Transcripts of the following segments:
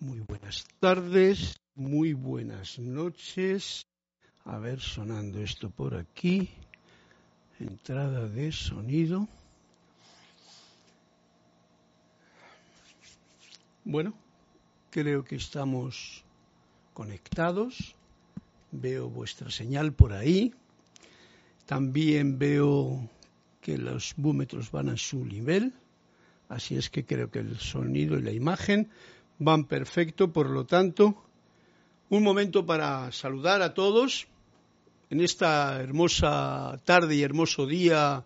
Muy buenas tardes, muy buenas noches. A ver, sonando esto por aquí. Entrada de sonido. Bueno, creo que estamos conectados. Veo vuestra señal por ahí. También veo que los búmetros van a su nivel. Así es que creo que el sonido y la imagen van perfecto. Por lo tanto, un momento para saludar a todos en esta hermosa tarde y hermoso día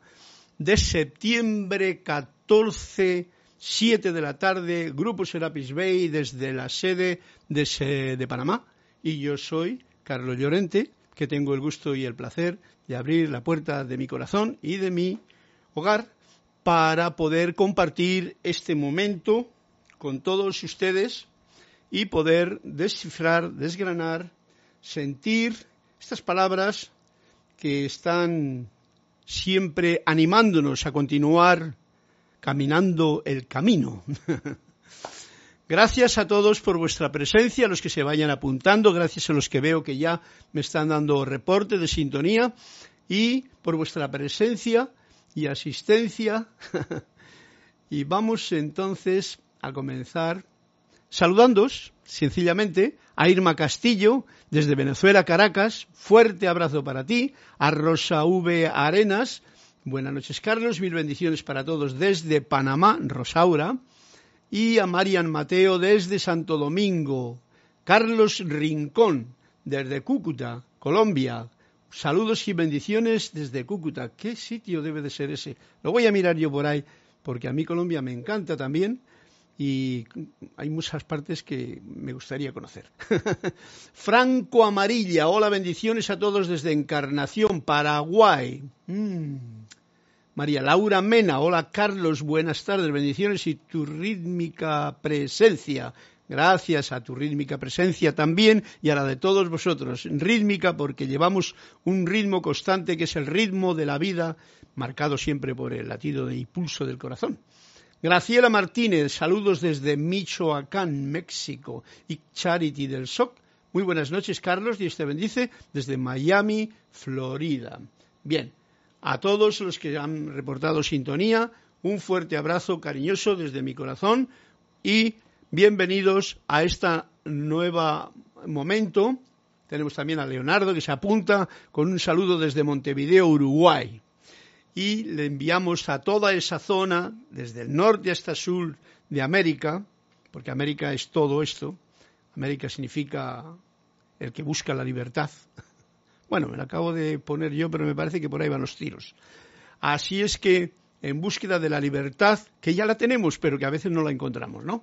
de septiembre 14, 7 de la tarde, Grupo Serapis Bay desde la sede de, de Panamá. Y yo soy Carlos Llorente, que tengo el gusto y el placer de abrir la puerta de mi corazón y de mi hogar para poder compartir este momento con todos ustedes y poder descifrar, desgranar, sentir estas palabras que están siempre animándonos a continuar caminando el camino. Gracias a todos por vuestra presencia, a los que se vayan apuntando, gracias a los que veo que ya me están dando reporte de sintonía y por vuestra presencia y asistencia. y vamos entonces a comenzar saludándos sencillamente a Irma Castillo desde Venezuela, Caracas. Fuerte abrazo para ti. A Rosa V. Arenas. Buenas noches, Carlos. Mil bendiciones para todos desde Panamá, Rosaura. Y a Marian Mateo desde Santo Domingo. Carlos Rincón desde Cúcuta, Colombia. Saludos y bendiciones desde Cúcuta. ¿Qué sitio debe de ser ese? Lo voy a mirar yo por ahí, porque a mí Colombia me encanta también y hay muchas partes que me gustaría conocer. Franco Amarilla, hola, bendiciones a todos desde Encarnación, Paraguay. Mm. María Laura Mena, hola Carlos, buenas tardes, bendiciones y tu rítmica presencia. Gracias a tu rítmica presencia también y a la de todos vosotros. Rítmica porque llevamos un ritmo constante que es el ritmo de la vida, marcado siempre por el latido de impulso del corazón. Graciela Martínez, saludos desde Michoacán, México. Y Charity del SOC, muy buenas noches, Carlos. Dios te bendice desde Miami, Florida. Bien, a todos los que han reportado sintonía, un fuerte abrazo cariñoso desde mi corazón y bienvenidos a este nuevo momento. Tenemos también a Leonardo que se apunta con un saludo desde Montevideo, Uruguay. Y le enviamos a toda esa zona, desde el norte hasta el sur de América, porque América es todo esto. América significa el que busca la libertad. Bueno, me lo acabo de poner yo, pero me parece que por ahí van los tiros. Así es que en búsqueda de la libertad, que ya la tenemos, pero que a veces no la encontramos, ¿no?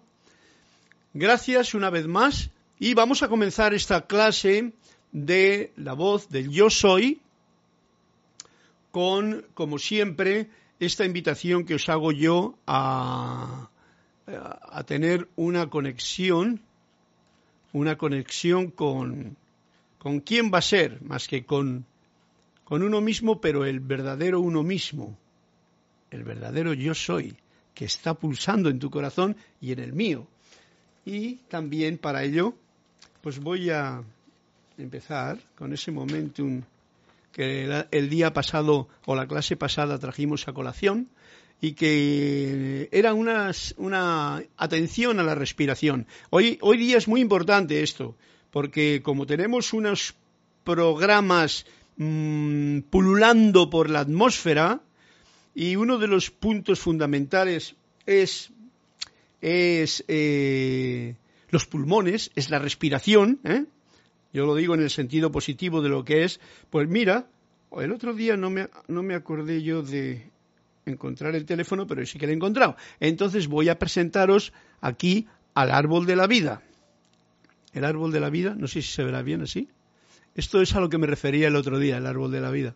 Gracias una vez más y vamos a comenzar esta clase de la voz del yo soy con, como siempre, esta invitación que os hago yo a, a tener una conexión, una conexión con, con quién va a ser, más que con, con uno mismo, pero el verdadero uno mismo, el verdadero yo soy, que está pulsando en tu corazón y en el mío. Y también para ello, pues voy a empezar con ese momentum que el día pasado o la clase pasada trajimos a colación y que era una, una atención a la respiración. Hoy, hoy día es muy importante esto, porque como tenemos unos programas mmm, pululando por la atmósfera y uno de los puntos fundamentales es es eh, los pulmones, es la respiración, ¿eh? Yo lo digo en el sentido positivo de lo que es, pues mira, el otro día no me, no me acordé yo de encontrar el teléfono, pero sí que lo he encontrado. Entonces voy a presentaros aquí al árbol de la vida. El árbol de la vida, no sé si se verá bien así. Esto es a lo que me refería el otro día, el árbol de la vida.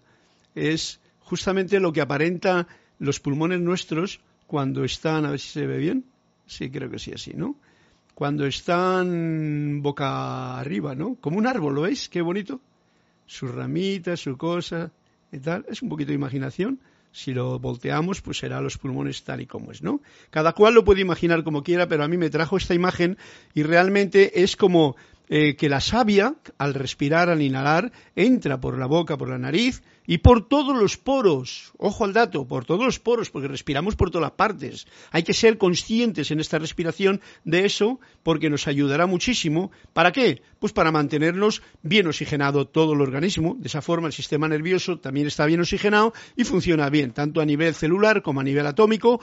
Es justamente lo que aparenta los pulmones nuestros cuando están, a ver si se ve bien, Sí, creo que sí, así, ¿no? Cuando están boca arriba, ¿no? Como un árbol, ¿lo veis? Qué bonito. Sus ramitas, su cosa y tal. Es un poquito de imaginación, Si lo volteamos, pues será los pulmones tal y como es, ¿no? Cada cual lo puede imaginar como quiera, pero a mí me trajo esta imagen y realmente es como eh, que la savia, al respirar, al inhalar, entra por la boca, por la nariz y por todos los poros. Ojo al dato, por todos los poros, porque respiramos por todas partes. Hay que ser conscientes en esta respiración de eso, porque nos ayudará muchísimo. ¿Para qué? Pues para mantenernos bien oxigenado todo el organismo. De esa forma el sistema nervioso también está bien oxigenado y funciona bien, tanto a nivel celular como a nivel atómico,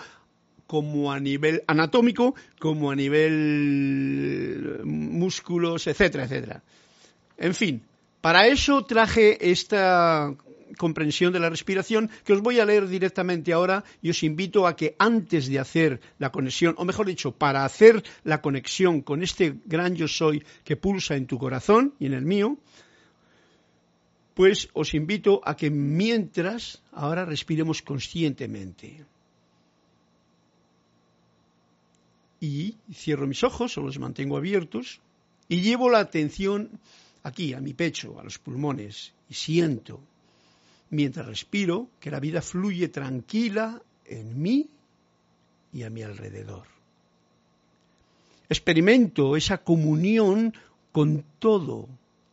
como a nivel anatómico, como a nivel músculos, etcétera, etcétera. En fin, para eso traje esta comprensión de la respiración que os voy a leer directamente ahora y os invito a que antes de hacer la conexión, o mejor dicho, para hacer la conexión con este gran yo soy que pulsa en tu corazón y en el mío, pues os invito a que mientras ahora respiremos conscientemente. Y cierro mis ojos o los mantengo abiertos y llevo la atención aquí, a mi pecho, a los pulmones y siento, mientras respiro, que la vida fluye tranquila en mí y a mi alrededor. Experimento esa comunión con todo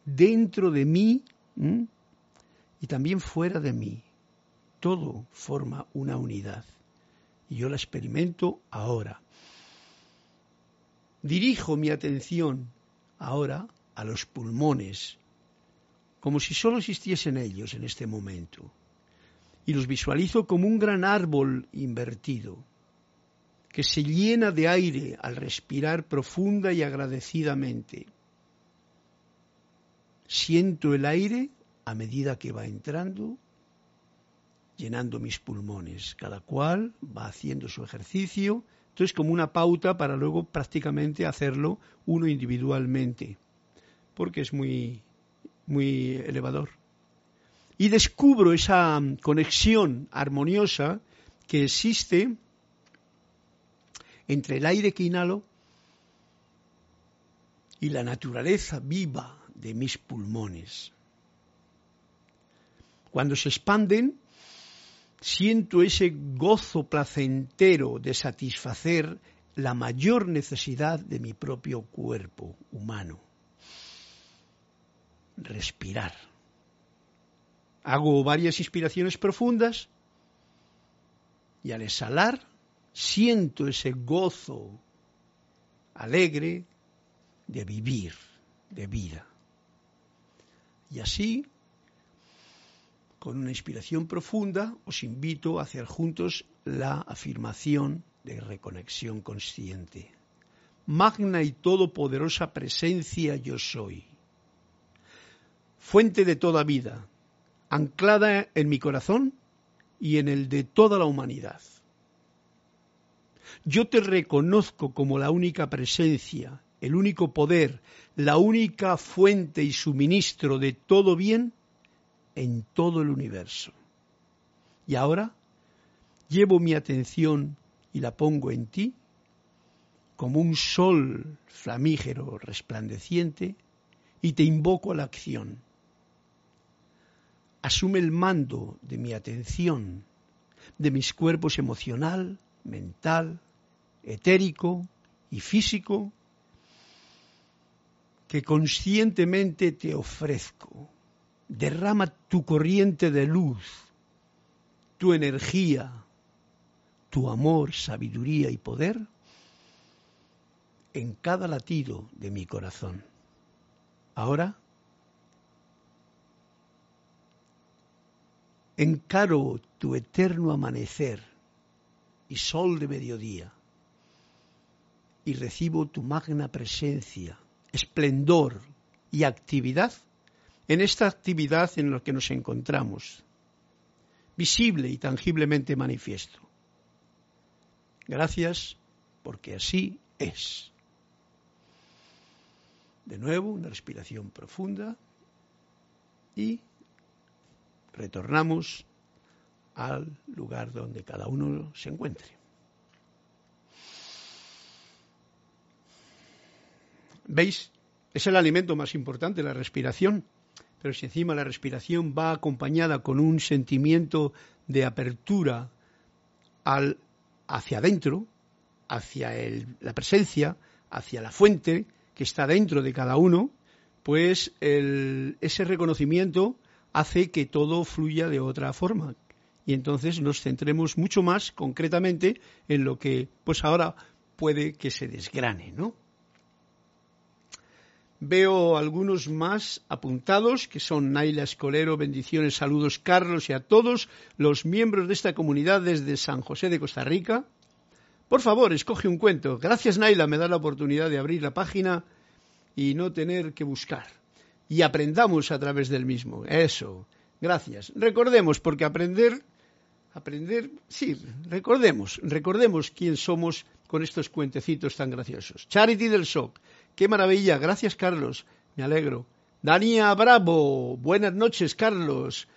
dentro de mí y también fuera de mí. Todo forma una unidad. Y yo la experimento ahora Dirijo mi atención ahora a los pulmones, como si solo existiesen ellos en este momento, y los visualizo como un gran árbol invertido, que se llena de aire al respirar profunda y agradecidamente. Siento el aire a medida que va entrando, llenando mis pulmones. Cada cual va haciendo su ejercicio entonces, como una pauta para luego prácticamente hacerlo uno individualmente, porque es muy, muy elevador. Y descubro esa conexión armoniosa que existe entre el aire que inhalo y la naturaleza viva de mis pulmones. Cuando se expanden, siento ese gozo placentero de satisfacer la mayor necesidad de mi propio cuerpo humano. Respirar. Hago varias inspiraciones profundas y al exhalar siento ese gozo alegre de vivir, de vida. Y así con una inspiración profunda, os invito a hacer juntos la afirmación de reconexión consciente. Magna y todopoderosa presencia yo soy. Fuente de toda vida, anclada en mi corazón y en el de toda la humanidad. Yo te reconozco como la única presencia, el único poder, la única fuente y suministro de todo bien en todo el universo. Y ahora llevo mi atención y la pongo en ti como un sol flamígero resplandeciente y te invoco a la acción. Asume el mando de mi atención, de mis cuerpos emocional, mental, etérico y físico, que conscientemente te ofrezco derrama tu corriente de luz, tu energía, tu amor, sabiduría y poder en cada latido de mi corazón. Ahora encaro tu eterno amanecer y sol de mediodía y recibo tu magna presencia, esplendor y actividad en esta actividad en la que nos encontramos, visible y tangiblemente manifiesto. Gracias porque así es. De nuevo, una respiración profunda y retornamos al lugar donde cada uno se encuentre. ¿Veis? Es el alimento más importante, la respiración pero si encima la respiración va acompañada con un sentimiento de apertura al, hacia adentro, hacia la presencia, hacia la fuente que está dentro de cada uno, pues ese reconocimiento hace que todo fluya de otra forma. Y entonces nos centremos mucho más concretamente en lo que pues ahora puede que se desgrane, ¿no? Veo algunos más apuntados, que son Naila Escolero, bendiciones, saludos Carlos y a todos los miembros de esta comunidad desde San José de Costa Rica. Por favor, escoge un cuento. Gracias Naila, me da la oportunidad de abrir la página y no tener que buscar. Y aprendamos a través del mismo. Eso. Gracias. Recordemos, porque aprender, aprender, sí, recordemos, recordemos quién somos con estos cuentecitos tan graciosos. Charity del SOC. Qué maravilla. Gracias, Carlos. Me alegro. Dania Bravo. Buenas noches, Carlos.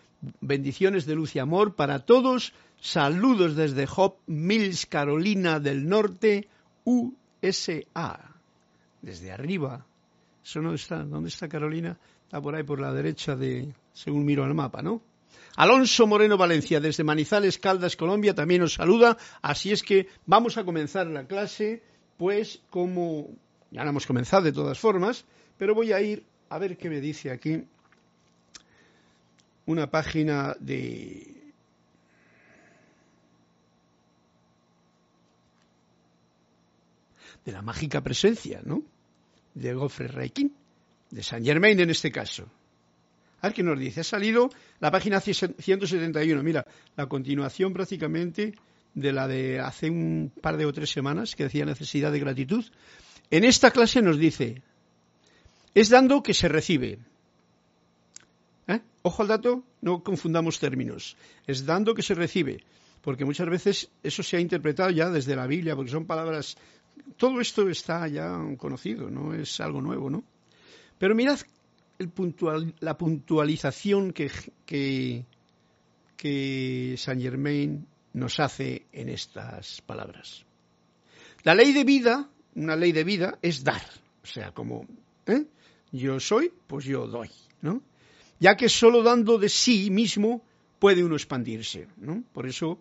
Bendiciones de luz y amor para todos. Saludos desde Hop Mills, Carolina del Norte, USA. Desde arriba. ¿Eso no está? ¿Dónde está Carolina? Está por ahí por la derecha de, según miro al mapa, ¿no? Alonso Moreno Valencia, desde Manizales, Caldas, Colombia, también nos saluda. Así es que vamos a comenzar la clase, pues como ya la hemos comenzado de todas formas, pero voy a ir a ver qué me dice aquí una página de de la mágica presencia, ¿no? De Goffrey Reikin, de Saint Germain en este caso. A ver qué nos dice. Ha salido la página 171. Mira, la continuación prácticamente de la de hace un par de o tres semanas que decía necesidad de gratitud. En esta clase nos dice, es dando que se recibe. ¿Eh? Ojo al dato, no confundamos términos. Es dando que se recibe, porque muchas veces eso se ha interpretado ya desde la Biblia, porque son palabras... Todo esto está ya conocido, no es algo nuevo, ¿no? Pero mirad la puntualización que, que, que Saint Germain nos hace en estas palabras. La ley de vida una ley de vida es dar. O sea, como ¿eh? yo soy, pues yo doy, ¿no? Ya que solo dando de sí mismo puede uno expandirse, ¿no? Por eso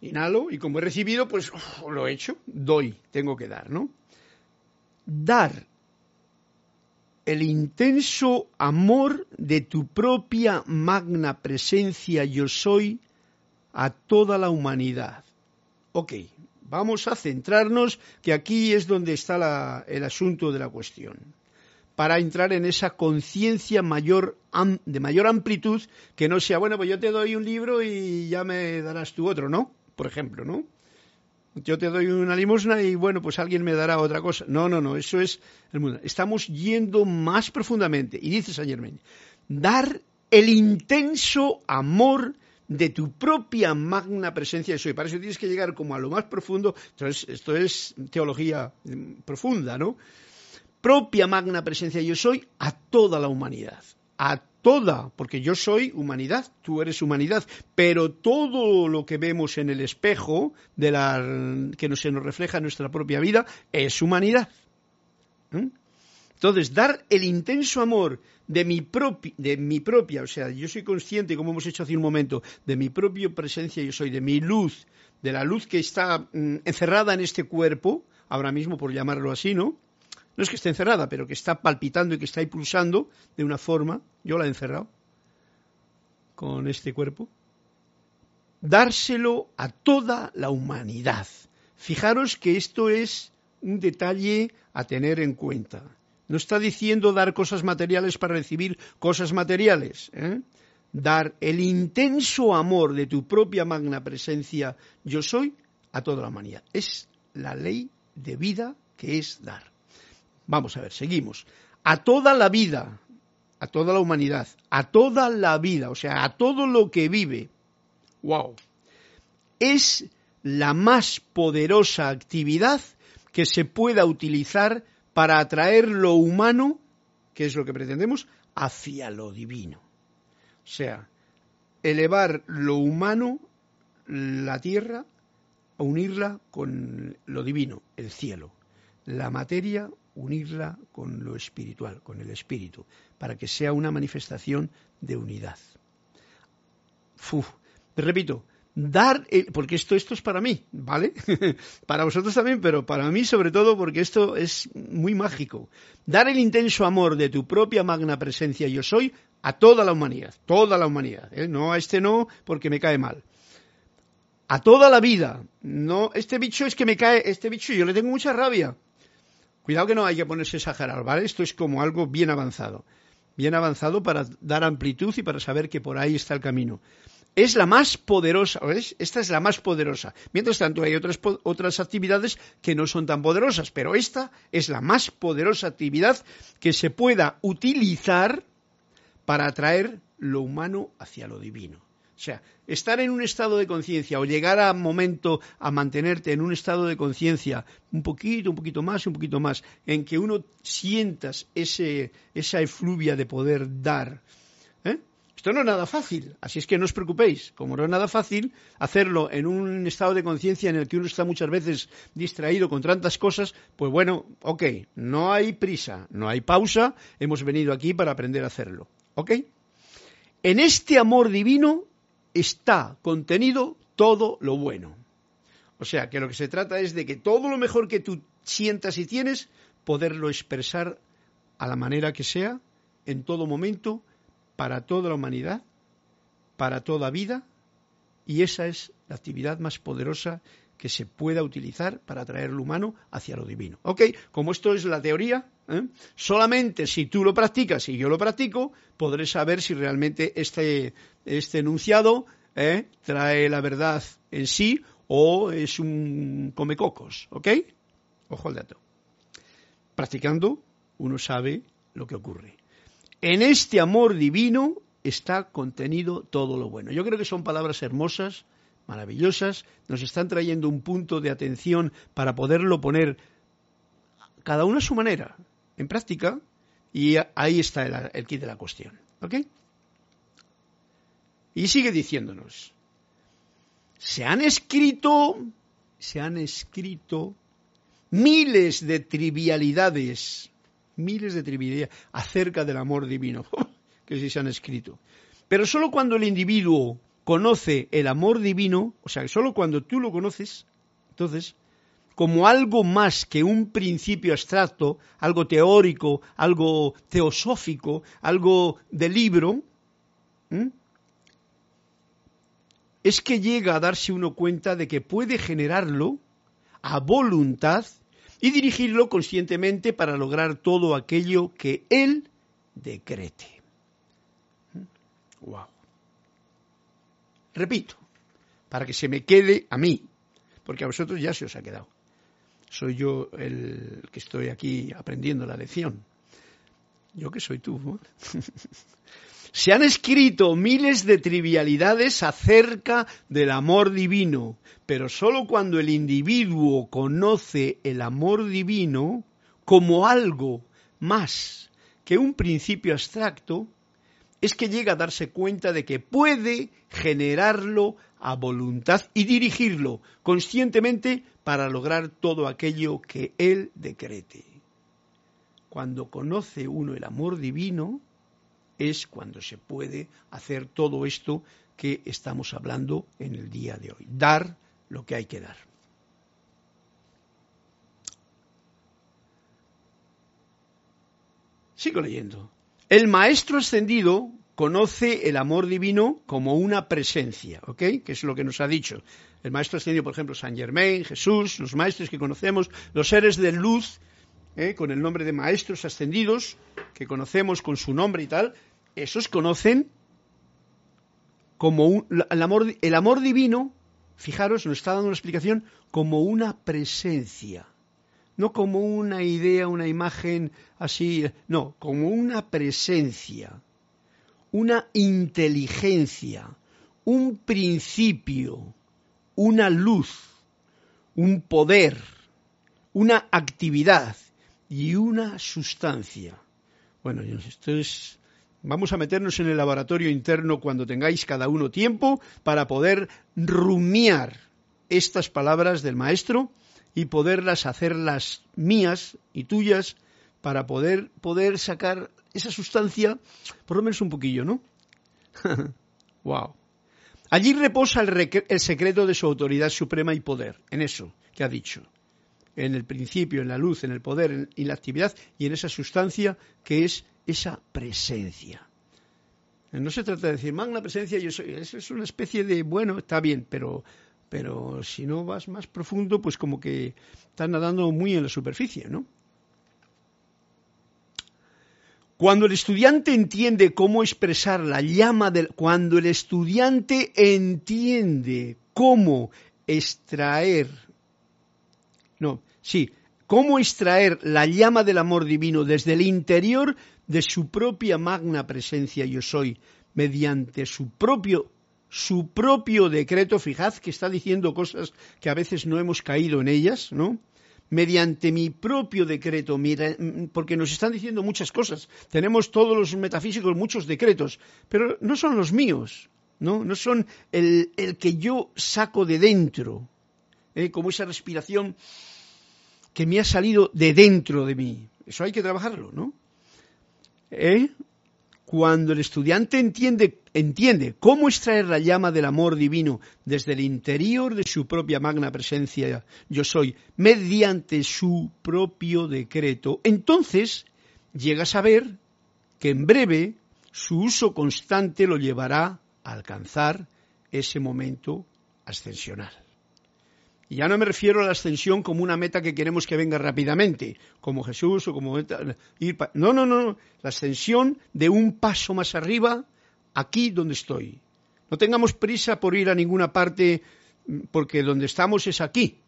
inhalo y como he recibido, pues lo he hecho, doy, tengo que dar, ¿no? Dar el intenso amor de tu propia magna presencia yo soy a toda la humanidad. Ok, Vamos a centrarnos, que aquí es donde está el asunto de la cuestión, para entrar en esa conciencia mayor, de mayor amplitud, que no sea, bueno, pues yo te doy un libro y ya me darás tú otro, ¿no? Por ejemplo, ¿no? Yo te doy una limosna y bueno, pues alguien me dará otra cosa. No, no, no, eso es el mundo. Estamos yendo más profundamente. Y dice Saint Germain, dar el intenso amor de tu propia magna presencia de soy. Para eso tienes que llegar como a lo más profundo. Entonces, esto es teología mm, profunda, ¿no? Propia magna presencia yo soy a toda la humanidad. A toda, porque yo soy humanidad, tú eres humanidad, pero todo lo que vemos en el espejo de la, que se nos refleja en nuestra propia vida es humanidad. ¿Mm? Entonces, dar el intenso amor de mi, de mi propia, o sea, yo soy consciente, como hemos hecho hace un momento, de mi propia presencia, yo soy de mi luz, de la luz que está mm, encerrada en este cuerpo, ahora mismo por llamarlo así, ¿no? No es que esté encerrada, pero que está palpitando y que está impulsando de una forma, yo la he encerrado con este cuerpo, dárselo a toda la humanidad. Fijaros que esto es un detalle a tener en cuenta. No está diciendo dar cosas materiales para recibir cosas materiales. ¿eh? Dar el intenso amor de tu propia magna presencia, yo soy, a toda la humanidad. Es la ley de vida que es dar. Vamos a ver, seguimos. A toda la vida, a toda la humanidad, a toda la vida, o sea, a todo lo que vive. ¡Wow! Es la más poderosa actividad que se pueda utilizar para atraer lo humano, que es lo que pretendemos, hacia lo divino. O sea, elevar lo humano, la tierra, a unirla con lo divino, el cielo. la materia, unirla con lo espiritual, con el espíritu, para que sea una manifestación de unidad. Uf, repito, dar, porque esto, esto es para mí, ¿vale? para vosotros también, pero para mí sobre todo porque esto es muy mágico. Dar el intenso amor de tu propia magna presencia yo soy a toda la humanidad, toda la humanidad, ¿eh? no a este no porque me cae mal. A toda la vida, no, este bicho es que me cae, este bicho yo le tengo mucha rabia. Cuidado que no hay que ponerse a exagerar, ¿vale? Esto es como algo bien avanzado, bien avanzado para dar amplitud y para saber que por ahí está el camino es la más poderosa, ¿ves? Esta es la más poderosa. Mientras tanto, hay otras, otras actividades que no son tan poderosas, pero esta es la más poderosa actividad que se pueda utilizar para atraer lo humano hacia lo divino. O sea, estar en un estado de conciencia o llegar a momento a mantenerte en un estado de conciencia un poquito, un poquito más, un poquito más, en que uno sientas ese, esa efluvia de poder dar. Esto no es nada fácil, así es que no os preocupéis. Como no es nada fácil hacerlo en un estado de conciencia en el que uno está muchas veces distraído con tantas cosas, pues bueno, ok, no hay prisa, no hay pausa, hemos venido aquí para aprender a hacerlo. ¿Ok? En este amor divino está contenido todo lo bueno. O sea, que lo que se trata es de que todo lo mejor que tú sientas y tienes, poderlo expresar a la manera que sea, en todo momento, para toda la humanidad, para toda vida, y esa es la actividad más poderosa que se pueda utilizar para atraer lo humano hacia lo divino. ¿Ok? Como esto es la teoría, ¿eh? solamente si tú lo practicas y yo lo practico, podré saber si realmente este, este enunciado ¿eh? trae la verdad en sí o es un comecocos. ¿Ok? Ojo al dato. Practicando, uno sabe lo que ocurre. En este amor divino está contenido todo lo bueno. Yo creo que son palabras hermosas, maravillosas, nos están trayendo un punto de atención para poderlo poner cada uno a su manera, en práctica, y ahí está el, el kit de la cuestión. ¿Ok? Y sigue diciéndonos, se han escrito, se han escrito miles de trivialidades miles de trivialidades acerca del amor divino que sí se han escrito. Pero solo cuando el individuo conoce el amor divino, o sea, solo cuando tú lo conoces, entonces, como algo más que un principio abstracto, algo teórico, algo teosófico, algo de libro, es que llega a darse uno cuenta de que puede generarlo a voluntad y dirigirlo conscientemente para lograr todo aquello que Él decrete. Wow. Repito, para que se me quede a mí, porque a vosotros ya se os ha quedado. Soy yo el que estoy aquí aprendiendo la lección. Yo que soy tú. Se han escrito miles de trivialidades acerca del amor divino, pero sólo cuando el individuo conoce el amor divino como algo más que un principio abstracto, es que llega a darse cuenta de que puede generarlo a voluntad y dirigirlo conscientemente para lograr todo aquello que él decrete. Cuando conoce uno el amor divino, es cuando se puede hacer todo esto que estamos hablando en el día de hoy. Dar lo que hay que dar. Sigo leyendo. El maestro ascendido conoce el amor divino como una presencia, ¿ok? Que es lo que nos ha dicho. El maestro ascendido, por ejemplo, San Germain, Jesús, los maestros que conocemos, los seres de luz, ¿eh? con el nombre de maestros ascendidos, que conocemos con su nombre y tal, esos conocen como el, amor, el amor divino, fijaros, nos está dando una explicación como una presencia, no como una idea, una imagen así, no, como una presencia, una inteligencia, un principio, una luz, un poder, una actividad y una sustancia. Bueno, esto es Vamos a meternos en el laboratorio interno cuando tengáis cada uno tiempo para poder rumiar estas palabras del maestro y poderlas hacerlas mías y tuyas para poder, poder sacar esa sustancia, por lo menos un poquillo, ¿no? wow. Allí reposa el, el secreto de su autoridad suprema y poder, en eso que ha dicho en el principio, en la luz, en el poder y la actividad y en esa sustancia que es esa presencia. No se trata de decir, magna presencia, yo soy, es una especie de, bueno, está bien, pero, pero si no vas más profundo, pues como que estás nadando muy en la superficie, ¿no? Cuando el estudiante entiende cómo expresar la llama del... Cuando el estudiante entiende cómo extraer... No, sí, cómo extraer la llama del amor divino desde el interior de su propia magna presencia yo soy, mediante su propio su propio decreto, fijad que está diciendo cosas que a veces no hemos caído en ellas, ¿no? Mediante mi propio decreto, porque nos están diciendo muchas cosas. Tenemos todos los metafísicos muchos decretos, pero no son los míos, ¿no? No son el, que yo saco de dentro, ¿eh? como esa respiración que me ha salido de dentro de mí. Eso hay que trabajarlo, ¿no? ¿Eh? Cuando el estudiante entiende, entiende cómo extraer la llama del amor divino desde el interior de su propia magna presencia, yo soy, mediante su propio decreto, entonces llega a saber que en breve su uso constante lo llevará a alcanzar ese momento ascensional. Y ya no me refiero a la ascensión como una meta que queremos que venga rápidamente, como Jesús o como ir no, no, no, la ascensión de un paso más arriba, aquí donde estoy. No tengamos prisa por ir a ninguna parte porque donde estamos es aquí.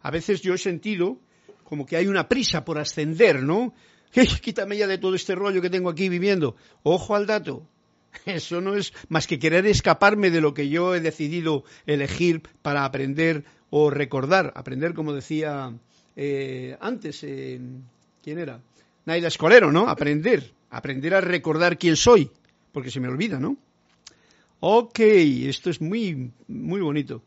A veces yo he sentido como que hay una prisa por ascender, ¿no? Quítame ya de todo este rollo que tengo aquí viviendo. Ojo al dato. Eso no es más que querer escaparme de lo que yo he decidido elegir para aprender o recordar, aprender, como decía eh, antes, eh, ¿quién era? Naida Escolero, ¿no? Aprender, aprender a recordar quién soy, porque se me olvida, ¿no? Ok, esto es muy, muy bonito.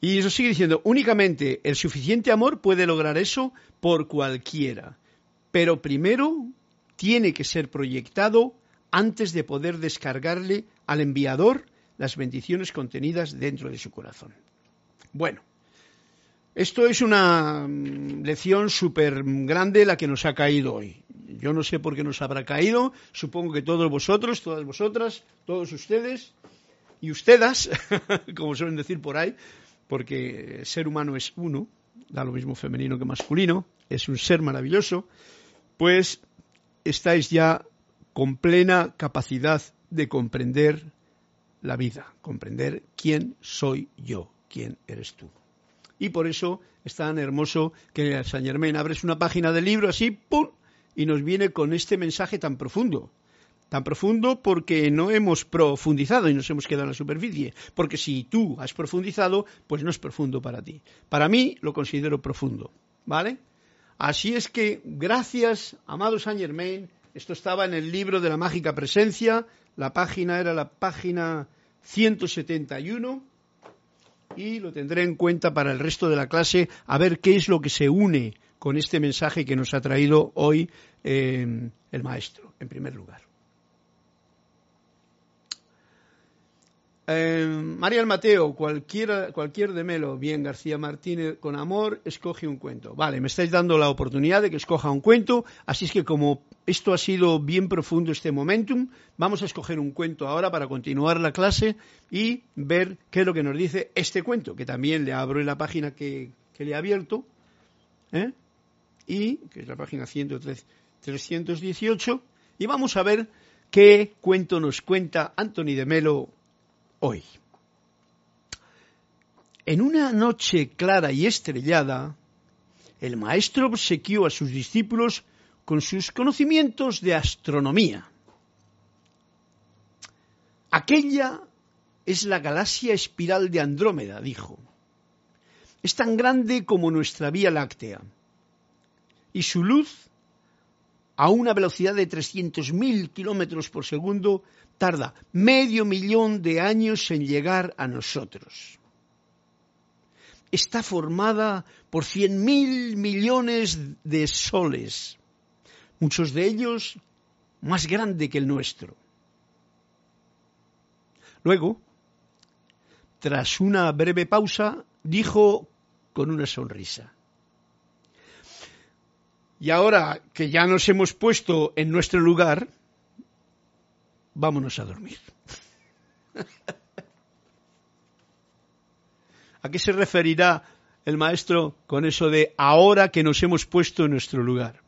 Y eso sigue diciendo, únicamente el suficiente amor puede lograr eso por cualquiera, pero primero tiene que ser proyectado antes de poder descargarle al enviador las bendiciones contenidas dentro de su corazón. Bueno, esto es una mm, lección súper grande la que nos ha caído hoy. Yo no sé por qué nos habrá caído, supongo que todos vosotros, todas vosotras, todos ustedes y ustedes, como suelen decir por ahí, porque el ser humano es uno, da lo mismo femenino que masculino, es un ser maravilloso, pues estáis ya con plena capacidad de comprender la vida, comprender quién soy yo, quién eres tú. Y por eso es tan hermoso que San Germain abres una página del libro así, ¡pum! y nos viene con este mensaje tan profundo. Tan profundo porque no hemos profundizado y nos hemos quedado en la superficie. Porque si tú has profundizado, pues no es profundo para ti. Para mí lo considero profundo. ¿Vale? Así es que, gracias, amado Saint Germain, esto estaba en el libro de la mágica presencia, la página era la página 171 y lo tendré en cuenta para el resto de la clase a ver qué es lo que se une con este mensaje que nos ha traído hoy eh, el maestro, en primer lugar. Eh, María Mateo, cualquier, cualquier de Melo, bien, García Martínez, con amor, escoge un cuento. Vale, me estáis dando la oportunidad de que escoja un cuento, así es que como esto ha sido bien profundo este momentum, vamos a escoger un cuento ahora para continuar la clase y ver qué es lo que nos dice este cuento, que también le abro en la página que, le he abierto, ¿eh? y que es la página 318, y vamos a ver qué cuento nos cuenta Anthony de Melo hoy. En una noche clara y estrellada, el maestro obsequió a sus discípulos con sus conocimientos de astronomía. Aquella es la galaxia espiral de Andrómeda, dijo. Es tan grande como nuestra Vía Láctea. Y su luz, a una velocidad de 300.000 kilómetros por segundo, tarda medio millón de años en llegar a nosotros. está formada por cien mil millones de soles, muchos de ellos más grande que el nuestro. Luego, tras una breve pausa, dijo con una sonrisa. Y ahora que ya nos hemos puesto en nuestro lugar, vámonos a dormir. ¿A qué se referirá el maestro con eso de ahora que nos hemos puesto en nuestro lugar?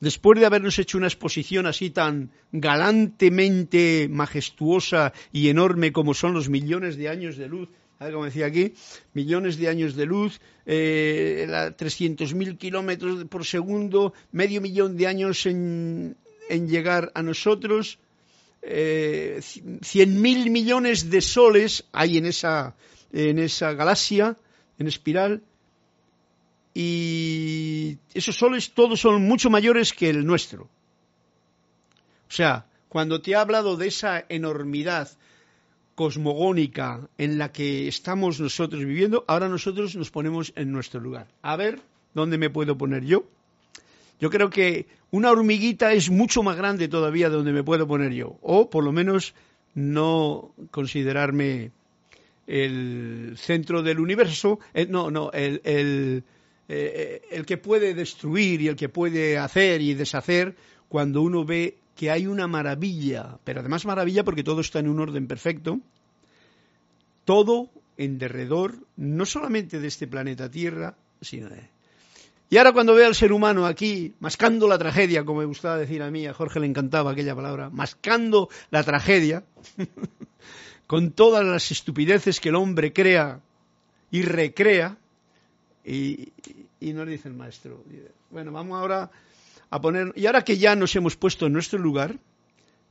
Después de habernos hecho una exposición así tan galantemente majestuosa y enorme como son los millones de años de luz, como decía aquí, millones de años de luz, eh, 300.000 kilómetros por segundo, medio millón de años en, llegar a nosotros, eh, 100.000 millones de soles hay en esa en esa galaxia, en espiral, y esos soles todos son mucho mayores que el nuestro. O sea, cuando te he hablado de esa enormidad cosmogónica en la que estamos nosotros viviendo, ahora nosotros nos ponemos en nuestro lugar. A ver, ¿dónde me puedo poner yo? Yo creo que una hormiguita es mucho más grande todavía de donde me puedo poner yo, o por lo menos no considerarme el centro del universo, eh, no, no, el, el, eh, el que puede destruir y el que puede hacer y deshacer cuando uno ve que hay una maravilla, pero además maravilla porque todo está en un orden perfecto, todo en derredor, no solamente de este planeta Tierra, sino de... Y ahora cuando veo al ser humano aquí, mascando la tragedia, como me gustaba decir a mí, a Jorge le encantaba aquella palabra, mascando la tragedia, con todas las estupideces que el hombre crea y recrea, y, nos dice el maestro, bueno, vamos ahora a poner, y ahora que ya nos hemos puesto en nuestro lugar,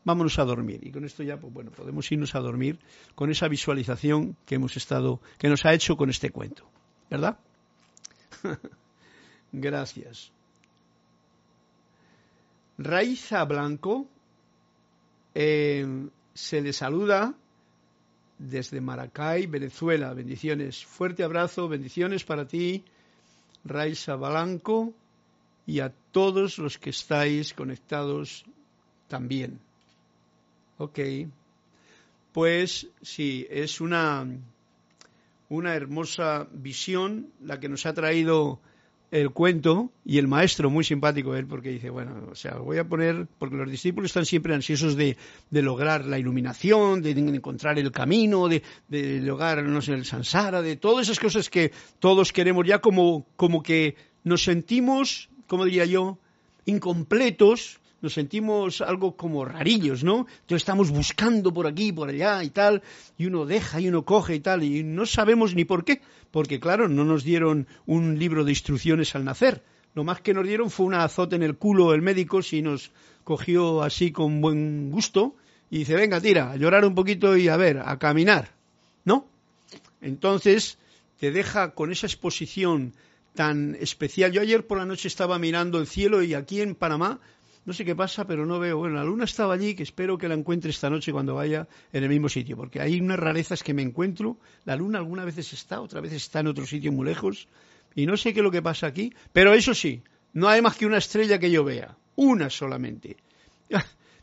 vámonos a dormir. Y con esto ya, pues bueno, podemos irnos a dormir con esa visualización que hemos estado, que nos ha hecho con este cuento. ¿Verdad? Gracias. Raiza Blanco eh, se le saluda desde Maracay, Venezuela. Bendiciones. Fuerte abrazo, bendiciones para ti, Raiza Balanco, y a todos los que estáis conectados también. Ok. Pues sí, es una, una hermosa visión la que nos ha traído el cuento y el maestro, muy simpático él, porque dice, bueno, o sea, voy a poner, porque los discípulos están siempre ansiosos de, de lograr la iluminación, de, encontrar el camino, de, de, lograr, no sé, el sansara, de todas esas cosas que todos queremos ya como, como que nos sentimos, como diría yo, incompletos nos sentimos algo como rarillos, ¿no? Entonces estamos buscando por aquí, por allá y tal, y uno deja y uno coge y tal, y no sabemos ni por qué, porque claro, no nos dieron un libro de instrucciones al nacer. Lo más que nos dieron fue una azote en el culo el médico si nos cogió así con buen gusto y dice, venga, tira, a llorar un poquito y a ver, a caminar, ¿no? Entonces te deja con esa exposición tan especial. Yo ayer por la noche estaba mirando el cielo y aquí en Panamá no sé qué pasa, pero no veo. Bueno, la luna estaba allí, que espero que la encuentre esta noche cuando vaya en el mismo sitio, porque hay unas rarezas que me encuentro. La luna algunas veces está, otras veces está en otro sitio muy lejos, y no sé qué es lo que pasa aquí, pero eso sí, no hay más que una estrella que yo vea, una solamente.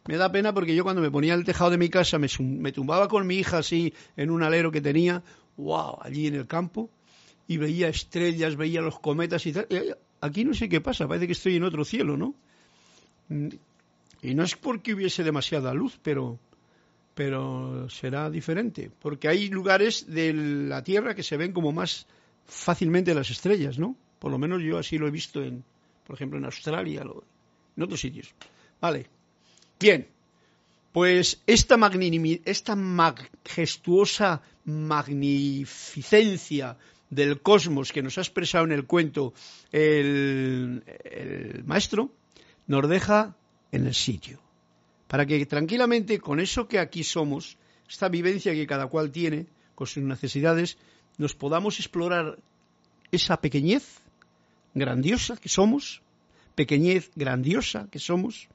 Me da pena porque yo cuando me ponía el tejado de mi casa me, me tumbaba con mi hija así en un alero que tenía, wow, allí en el campo, y veía estrellas, veía los cometas y tal. Aquí no sé qué pasa, parece que estoy en otro cielo, ¿no? Y no es porque hubiese demasiada luz, pero, pero será diferente, porque hay lugares de la Tierra que se ven como más fácilmente las estrellas, ¿no? Por lo menos yo así lo he visto, en, por ejemplo, en Australia, en otros sitios. Vale. Bien. Pues esta, esta majestuosa magnificencia del cosmos que nos ha expresado en el cuento el, maestro, nos deja en el sitio. Para que tranquilamente, con eso que aquí somos, esta vivencia que cada cual tiene, con sus necesidades, nos podamos explorar esa pequeñez grandiosa que somos, pequeñez grandiosa que somos,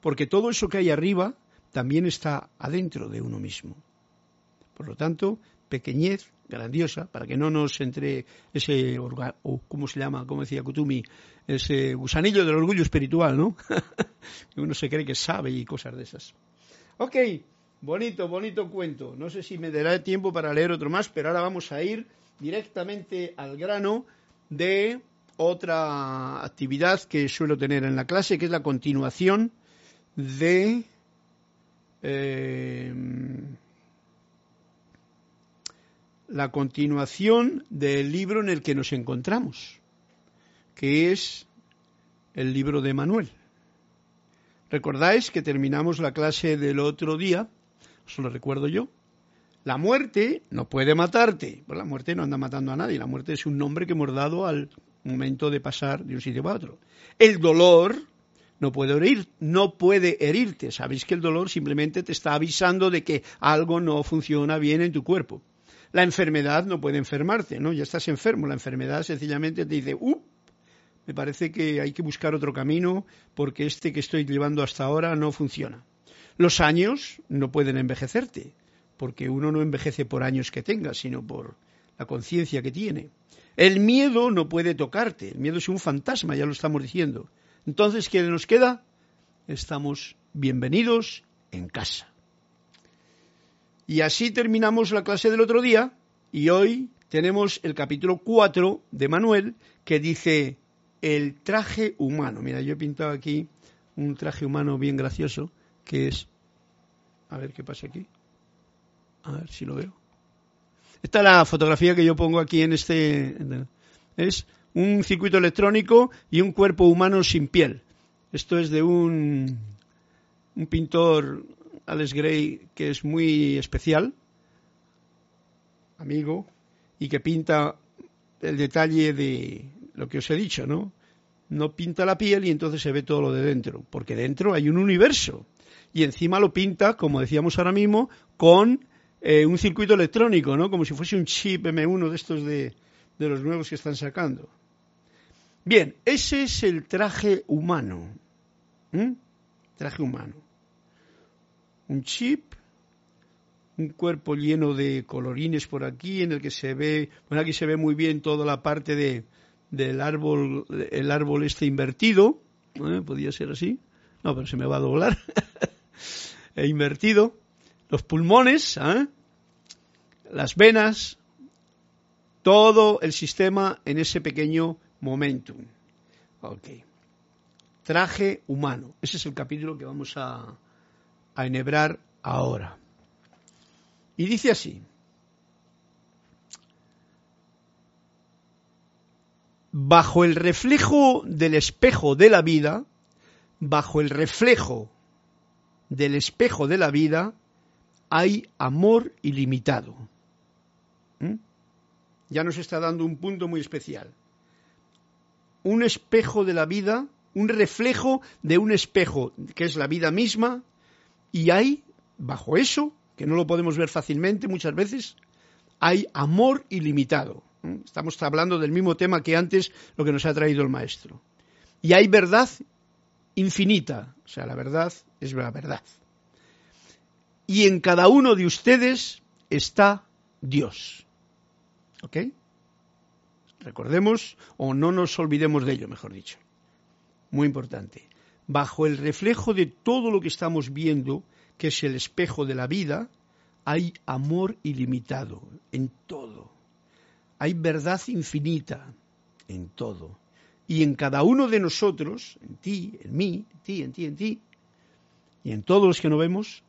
porque todo eso que hay arriba también está adentro de uno mismo. Por lo tanto, pequeñez grandiosa, para que no nos entre ese, o ¿cómo se llama? Como decía Kutumi, ese gusanillo del orgullo espiritual, ¿no? que uno se cree que sabe y cosas de esas. Ok, bonito, bonito cuento. No sé si me dará tiempo para leer otro más, pero ahora vamos a ir directamente al grano de otra actividad que suelo tener en la clase, que es la continuación de... Eh, la continuación del libro en el que nos encontramos, que es el libro de Manuel. ¿Recordáis que terminamos la clase del otro día? Os lo recuerdo yo. La muerte no puede matarte. La muerte no anda matando a nadie. La muerte es un nombre que hemos dado al momento de pasar de un sitio a otro. El dolor no puede herir, no puede herirte. Sabéis que el dolor simplemente te está avisando de que algo no funciona bien en tu cuerpo. La enfermedad no puede enfermarte, ¿no? Ya estás enfermo. La enfermedad sencillamente te dice, ¡uh! Me parece que hay que buscar otro camino porque este que estoy llevando hasta ahora no funciona. Los años no pueden envejecerte, porque uno no envejece por años que tenga, sino por la conciencia que tiene. El miedo no puede tocarte, el miedo es un fantasma, ya lo estamos diciendo. Entonces, ¿qué nos queda? Estamos bienvenidos en casa. Y así terminamos la clase del otro día y hoy tenemos el capítulo 4 de Manuel que dice el traje humano. Mira, yo he pintado aquí un traje humano bien gracioso que es... A ver qué pasa aquí. A ver si lo veo. Esta es la fotografía que yo pongo aquí en este... Es un circuito electrónico y un cuerpo humano sin piel. Esto es de un, un pintor Alex Gray, que es muy especial, amigo, y que pinta el detalle de lo que os he dicho, ¿no? No pinta la piel y entonces se ve todo lo de dentro, porque dentro hay un universo. Y encima lo pinta, como decíamos ahora mismo, con eh, un circuito electrónico, ¿no? Como si fuese un chip M1 de estos de, de los nuevos que están sacando. Bien, ese es el traje humano. Traje humano un chip, un cuerpo lleno de colorines por aquí, en el que se ve, bueno, aquí se ve muy bien toda la parte de, del árbol, el árbol este invertido, ¿eh? podría ser así, no, pero se me va a doblar, e invertido, los pulmones, ¿eh? las venas, todo el sistema en ese pequeño momentum. Ok. Traje humano. Ese es el capítulo que vamos a, a enhebrar ahora. Y dice así, bajo el reflejo del espejo de la vida, bajo el reflejo del espejo de la vida, hay amor ilimitado. ¿Mm? Ya nos está dando un punto muy especial. Un espejo de la vida, un reflejo de un espejo, que es la vida misma, y hay, bajo eso, que no lo podemos ver fácilmente muchas veces, hay amor ilimitado. Estamos hablando del mismo tema que antes lo que nos ha traído el maestro. Y hay verdad infinita, o sea, la verdad es la verdad. Y en cada uno de ustedes está Dios. ¿Ok? Recordemos o no nos olvidemos de ello, mejor dicho. Muy importante bajo el reflejo de todo lo que estamos viendo, que es el espejo de la vida, hay amor ilimitado en todo. Hay verdad infinita en todo. Y en cada uno de nosotros, en ti, en mí, en ti, en ti, en ti, y en todos los que no vemos,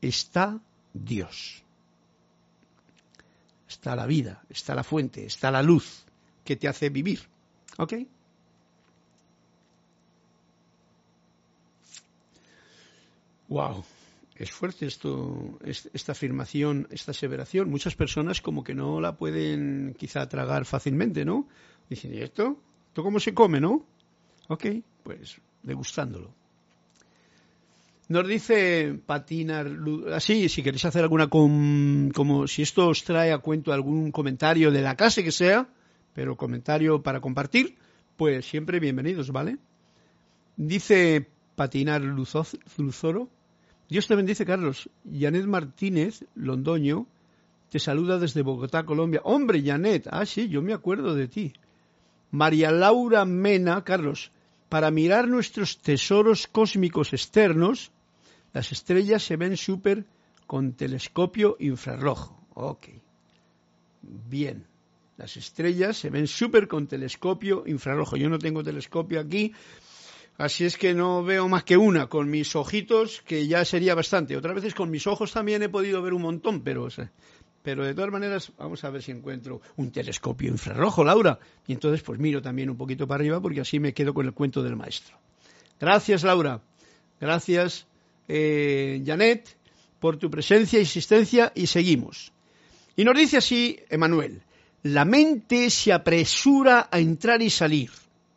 está Dios. Está la vida, está la fuente, está la luz que te hace vivir. ¿Ok? Wow, es fuerte esto, esta afirmación, esta aseveración. Muchas personas como que no la pueden quizá tragar fácilmente, ¿no? Dicen, ¿y esto? ¿Esto cómo se come, no? Ok, pues degustándolo. Nos dice Patinar, así, si queréis hacer alguna, como si esto os trae a cuento algún comentario de la clase que sea, pero comentario para compartir, pues siempre bienvenidos, ¿vale? Dice Patinar Luzoro. Dios te bendice, Carlos. Janet Martínez Londoño te saluda desde Bogotá, Colombia. Hombre, Janet, ah, sí, yo me acuerdo de ti. María Laura Mena, Carlos, para mirar nuestros tesoros cósmicos externos, las estrellas se ven súper con telescopio infrarrojo. Ok. Bien. Las estrellas se ven súper con telescopio infrarrojo. Yo no tengo telescopio aquí, así es que no veo más que una con mis ojitos, que ya sería bastante. Otras veces con mis ojos también he podido ver un montón, pero pero de todas maneras, vamos a ver si encuentro un telescopio infrarrojo, Laura. Y entonces, pues miro también un poquito para arriba porque así me quedo con el cuento del maestro. Gracias, Laura. Gracias, eh, Janet, por tu presencia y existencia. Y seguimos. Y nos dice así Emanuel: La mente se apresura a entrar y salir.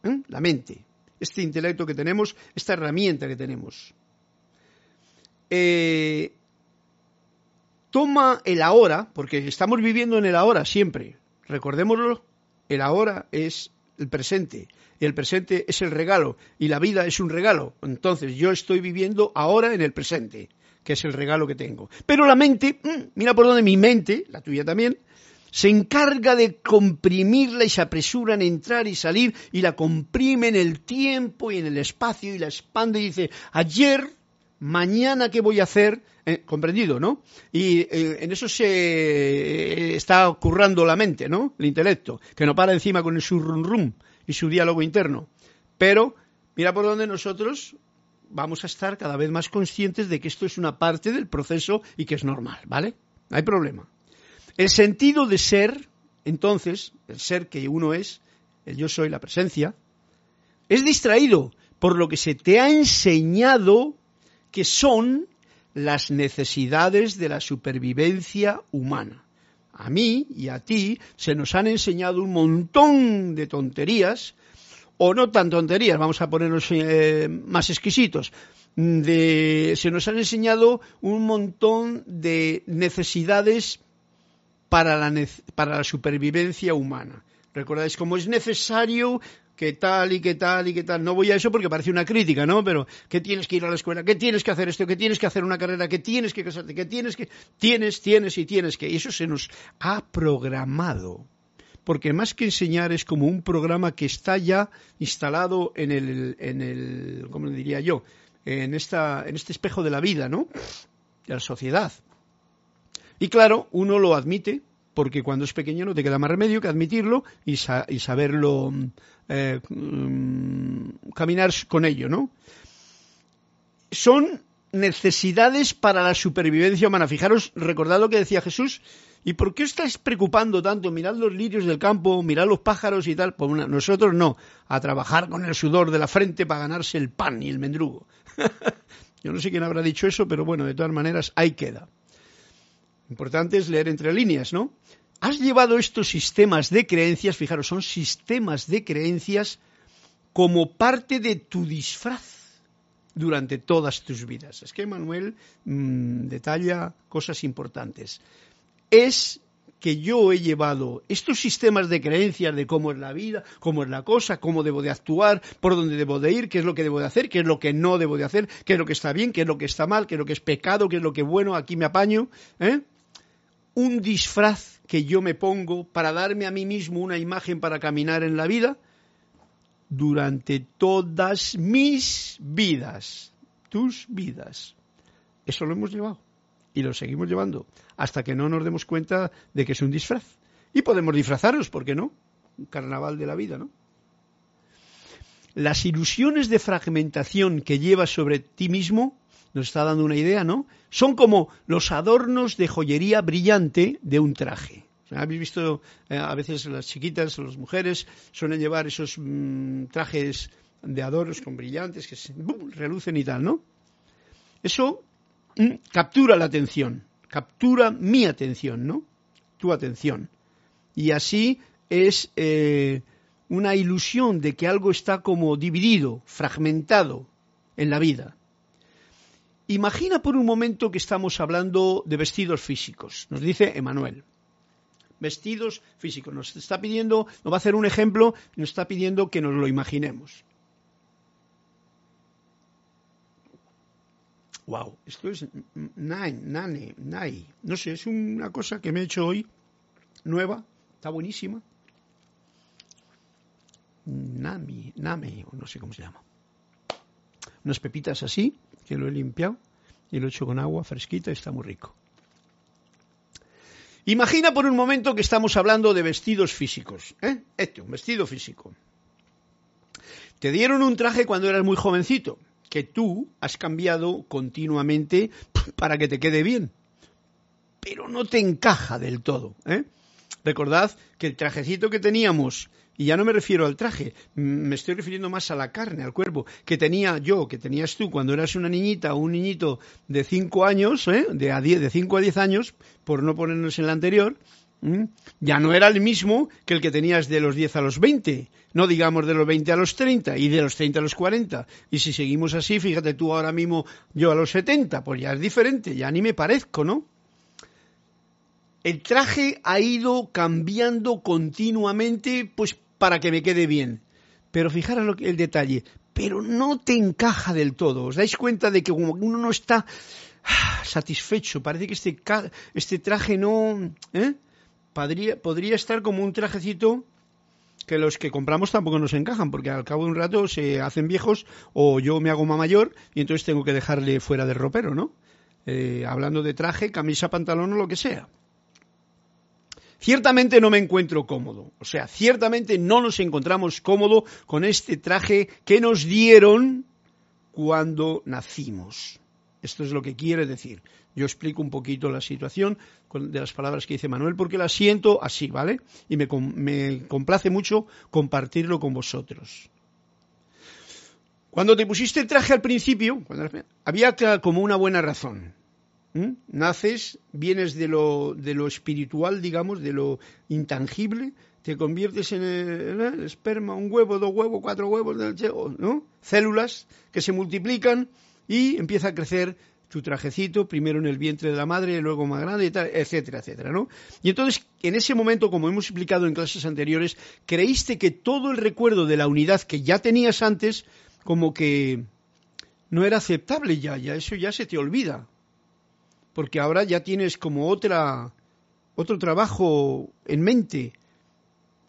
¿eh? La mente. Este intelecto que tenemos, esta herramienta que tenemos. Eh, toma el ahora, porque estamos viviendo en el ahora siempre, recordémoslo, el ahora es el presente, y el presente es el regalo, y la vida es un regalo. Entonces yo estoy viviendo ahora en el presente, que es el regalo que tengo. Pero la mente, mm, mira por dónde mi mente, la tuya también, se encarga de comprimirla y se apresura en entrar y salir y la comprime en el tiempo y en el espacio y la expande y dice, ayer, mañana, ¿qué voy a hacer? Eh, comprendido, ¿no? Y eh, en eso se eh, está currando la mente, ¿no? El intelecto, que no para encima con su rum rum y su diálogo interno. Pero mira por dónde nosotros vamos a estar cada vez más conscientes de que esto es una parte del proceso y que es normal, ¿vale? No hay problema. El sentido de ser, entonces, el ser que uno es, el yo soy, la presencia, es distraído por lo que se te ha enseñado que son las necesidades de la supervivencia humana. A mí y a ti se nos han enseñado un montón de tonterías, o no tan tonterías, vamos a ponernos eh, más exquisitos, se nos han enseñado un montón de necesidades para la, para la supervivencia humana. ¿Recordáis cómo es necesario que tal y que tal y que tal. No voy a eso porque parece una crítica, ¿no? Pero que tienes que ir a la escuela, que tienes que hacer esto, que tienes que hacer una carrera, que tienes que casarte, que tienes que... Tienes, tienes y tienes que... Y eso se nos ha programado. Porque más que enseñar es como un programa que está ya instalado en el, en el ¿cómo diría yo? En, esta, en este espejo de la vida, ¿no? De la sociedad. Y claro, uno lo admite, porque cuando es pequeño no te queda más remedio que admitirlo y, saberlo eh, mm, caminar con ello, ¿no? Son necesidades para la supervivencia humana. Fijaros, recordad lo que decía Jesús. ¿Y por qué estáis preocupando tanto? Mirad los lirios del campo, mirad los pájaros y tal. Pues nosotros no, a trabajar con el sudor de la frente para ganarse el pan y el mendrugo. Yo no sé quién habrá dicho eso, pero bueno, de todas maneras, ahí queda. Importante es leer entre líneas, ¿no? has llevado estos sistemas de creencias, fijaros, son sistemas de creencias como parte de tu disfraz durante todas tus vidas. Es que Manuel mm, detalla cosas importantes. Es que yo he llevado estos sistemas de creencias de cómo es la vida, cómo es la cosa, cómo debo de actuar, por dónde debo de ir, qué es lo que debo de hacer, qué es lo que no debo de hacer, qué es lo que está bien, qué es lo que está mal, qué es lo que es pecado, qué es lo que es bueno, aquí me apaño. ¿eh? Un disfraz que yo me pongo para darme a mí mismo una imagen para caminar en la vida durante todas mis vidas, tus vidas. Eso lo hemos llevado y lo seguimos llevando hasta que no nos demos cuenta de que es un disfraz. Y podemos disfrazaros, ¿por qué no? Un carnaval de la vida, ¿no? Las ilusiones de fragmentación que llevas sobre ti mismo nos está dando una idea, ¿no? Son como los adornos de joyería brillante de un traje. Habéis visto eh, a veces las chiquitas, las mujeres, suelen llevar esos mm, trajes de adornos con brillantes que se, relucen y tal, ¿no? Eso mm, captura la atención, captura mi atención, ¿no? Tu atención. Y así es eh, una ilusión de que algo está como dividido, fragmentado en la vida. Imagina por un momento que estamos hablando de vestidos físicos, nos dice Emanuel. Vestidos físicos. Nos está pidiendo, nos va a hacer un ejemplo, nos está pidiendo que nos lo imaginemos. Wow, esto es nine, nane, nai. No sé, es una cosa que me he hecho hoy, nueva, está buenísima. Nami, name, no sé cómo se llama. Unas pepitas así, que lo he limpiado y lo he hecho con agua fresquita y está muy rico. Imagina por un momento que estamos hablando de vestidos físicos. ¿eh? Este, un vestido físico. Te dieron un traje cuando eras muy jovencito que tú has cambiado continuamente para que te quede bien, pero no te encaja del todo. ¿eh? Recordad que el trajecito que teníamos, y ya no me refiero al traje, me estoy refiriendo más a la carne, al cuerpo, que tenía yo, que tenías tú cuando eras una niñita o un niñito de 5 años, ¿eh? de, a de 5 a 10 años, por no ponernos en la anterior, ya no era el mismo que el que tenías de los 10 a los 20, no digamos de los 20 a los 30 y de los 30 a los 40. Y si seguimos así, fíjate tú ahora mismo yo a los 70, pues ya es diferente, ya ni me parezco, ¿no? El traje ha ido cambiando continuamente, pues para que me quede bien. Pero fijaros lo que, el detalle, pero no te encaja del todo. ¿Os dais cuenta de que como uno no está ah, satisfecho, parece que este, este traje no... ¿eh? podría, estar como un trajecito que los que compramos tampoco nos encajan, porque al cabo de un rato se hacen viejos o yo me hago más mayor y entonces tengo que dejarle fuera del ropero, ¿no? Eh, hablando de traje, camisa, pantalón o lo que sea. Ciertamente no me encuentro cómodo, o sea, ciertamente no nos encontramos cómodo con este traje que nos dieron cuando nacimos. Esto es lo que quiere decir. Yo explico un poquito la situación de las palabras que dice Manuel porque la siento así, ¿vale? Y me, complace mucho compartirlo con vosotros. Cuando te pusiste el traje al principio, había como una buena razón. Naces, vienes de lo, de lo espiritual, digamos, de lo intangible, te conviertes en el, esperma, un huevo, dos huevos, cuatro huevos. Células que se multiplican y empieza a crecer tu trajecito, primero en el vientre de la madre, luego más grande, etcétera, etcétera, ¿no? Y entonces, en ese momento, como hemos explicado en clases anteriores, creíste que todo el recuerdo de la unidad que ya tenías antes, como que no era aceptable ya, ya eso ya se te olvida. Porque ahora ya tienes como otra, otro trabajo en mente,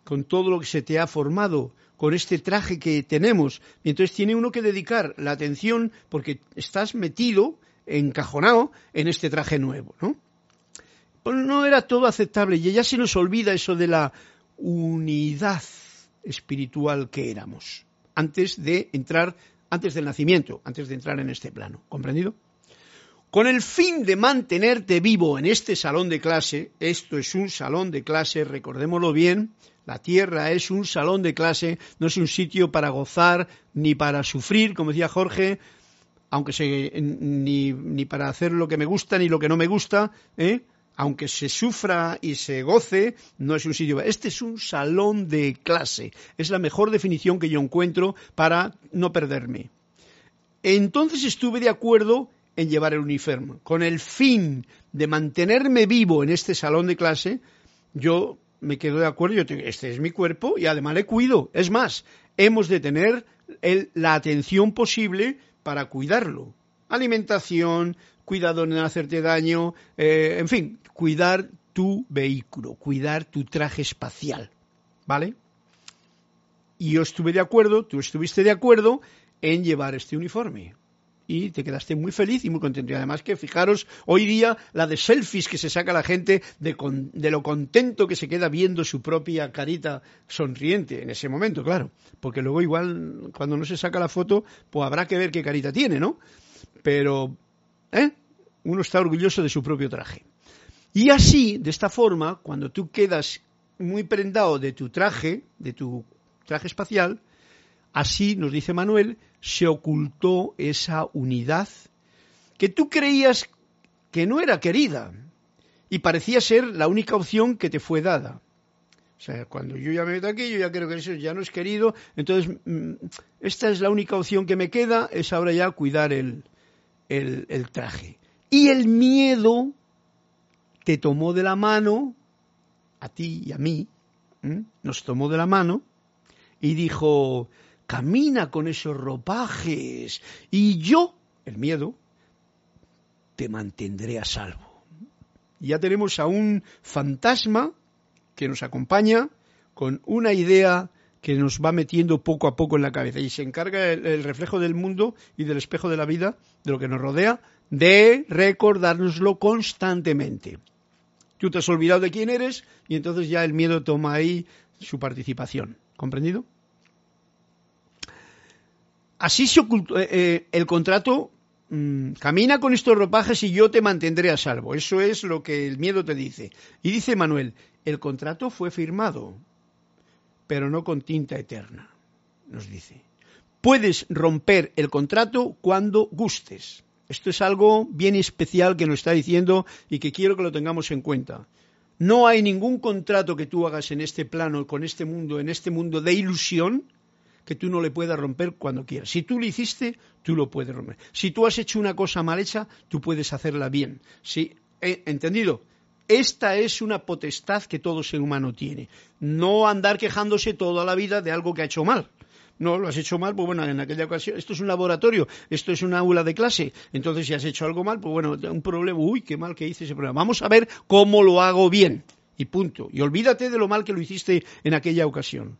con todo lo que se te ha formado, con este traje que tenemos. Y entonces tiene uno que dedicar la atención porque estás metido encajonado en este traje nuevo, ¿no? Pues no era todo aceptable y ya se nos olvida eso de la unidad espiritual que éramos antes de entrar, antes del nacimiento, antes de entrar en este plano. ¿Comprendido? Con el fin de mantenerte vivo en este salón de clase, esto es un salón de clase, recordémoslo bien, la tierra es un salón de clase, no es un sitio para gozar ni para sufrir, como decía Jorge, aunque se, ni, ni, para hacer lo que me gusta ni lo que no me gusta, ¿eh? aunque se sufra y se goce, no es un sitio. Este es un salón de clase. Es la mejor definición que yo encuentro para no perderme. Entonces estuve de acuerdo en llevar el uniforme. Con el fin de mantenerme vivo en este salón de clase, yo me quedo de acuerdo, yo este es mi cuerpo y además le cuido. Es más, hemos de tener la atención posible para cuidarlo. Alimentación, cuidado en hacerte daño, eh, en fin, cuidar tu vehículo, cuidar tu traje espacial. ¿Vale? Y yo estuve de acuerdo, tú estuviste de acuerdo en llevar este uniforme y te quedaste muy feliz y muy contento. Y además que fijaros hoy día la de selfies que se saca la gente de, de, lo contento que se queda viendo su propia carita sonriente en ese momento, claro. Porque luego igual cuando no se saca la foto, pues habrá que ver qué carita tiene, ¿no? Pero, ¿eh? Uno está orgulloso de su propio traje. Y así, de esta forma, cuando tú quedas muy prendado de tu traje, de tu traje espacial, Así, nos dice Manuel, se ocultó esa unidad que tú creías que no era querida y parecía ser la única opción que te fue dada. O sea, cuando yo ya me meto aquí, yo ya creo que eso ya no es querido, entonces mm, esta es la única opción que me queda, es ahora ya cuidar el, el, traje. Y el miedo te tomó de la mano, a ti y a mí, nos tomó de la mano y dijo, camina con esos ropajes. Y yo, el miedo, te mantendré a salvo. Ya tenemos a un fantasma que nos acompaña con una idea que nos va metiendo poco a poco en la cabeza y se encarga el, reflejo del mundo y del espejo de la vida, de lo que nos rodea, de recordárnoslo constantemente. Tú te has olvidado de quién eres y entonces ya el miedo toma ahí su participación. ¿Comprendido? Así se ocultó, eh, eh, el contrato mm, camina con estos ropajes y yo te mantendré a salvo. Eso es lo que el miedo te dice. Y dice Manuel, el contrato fue firmado, pero no con tinta eterna, nos dice. Puedes romper el contrato cuando gustes. Esto es algo bien especial que nos está diciendo y que quiero que lo tengamos en cuenta. No hay ningún contrato que tú hagas en este plano, con este mundo, en este mundo de ilusión, que tú no le puedas romper cuando quieras. Si tú lo hiciste, tú lo puedes romper. Si tú has hecho una cosa mal hecha, tú puedes hacerla bien. ¿Sí? ¿Entendido? Esta es una potestad que todo ser humano tiene. No andar quejándose toda la vida de algo que ha hecho mal. No, lo has hecho mal, pues bueno, en aquella ocasión, esto es un laboratorio, esto es una aula de clase, entonces si has hecho algo mal, pues bueno, un problema, uy, qué mal que hice ese problema. Vamos a ver cómo lo hago bien. Y punto. Y olvídate de lo mal que lo hiciste en aquella ocasión.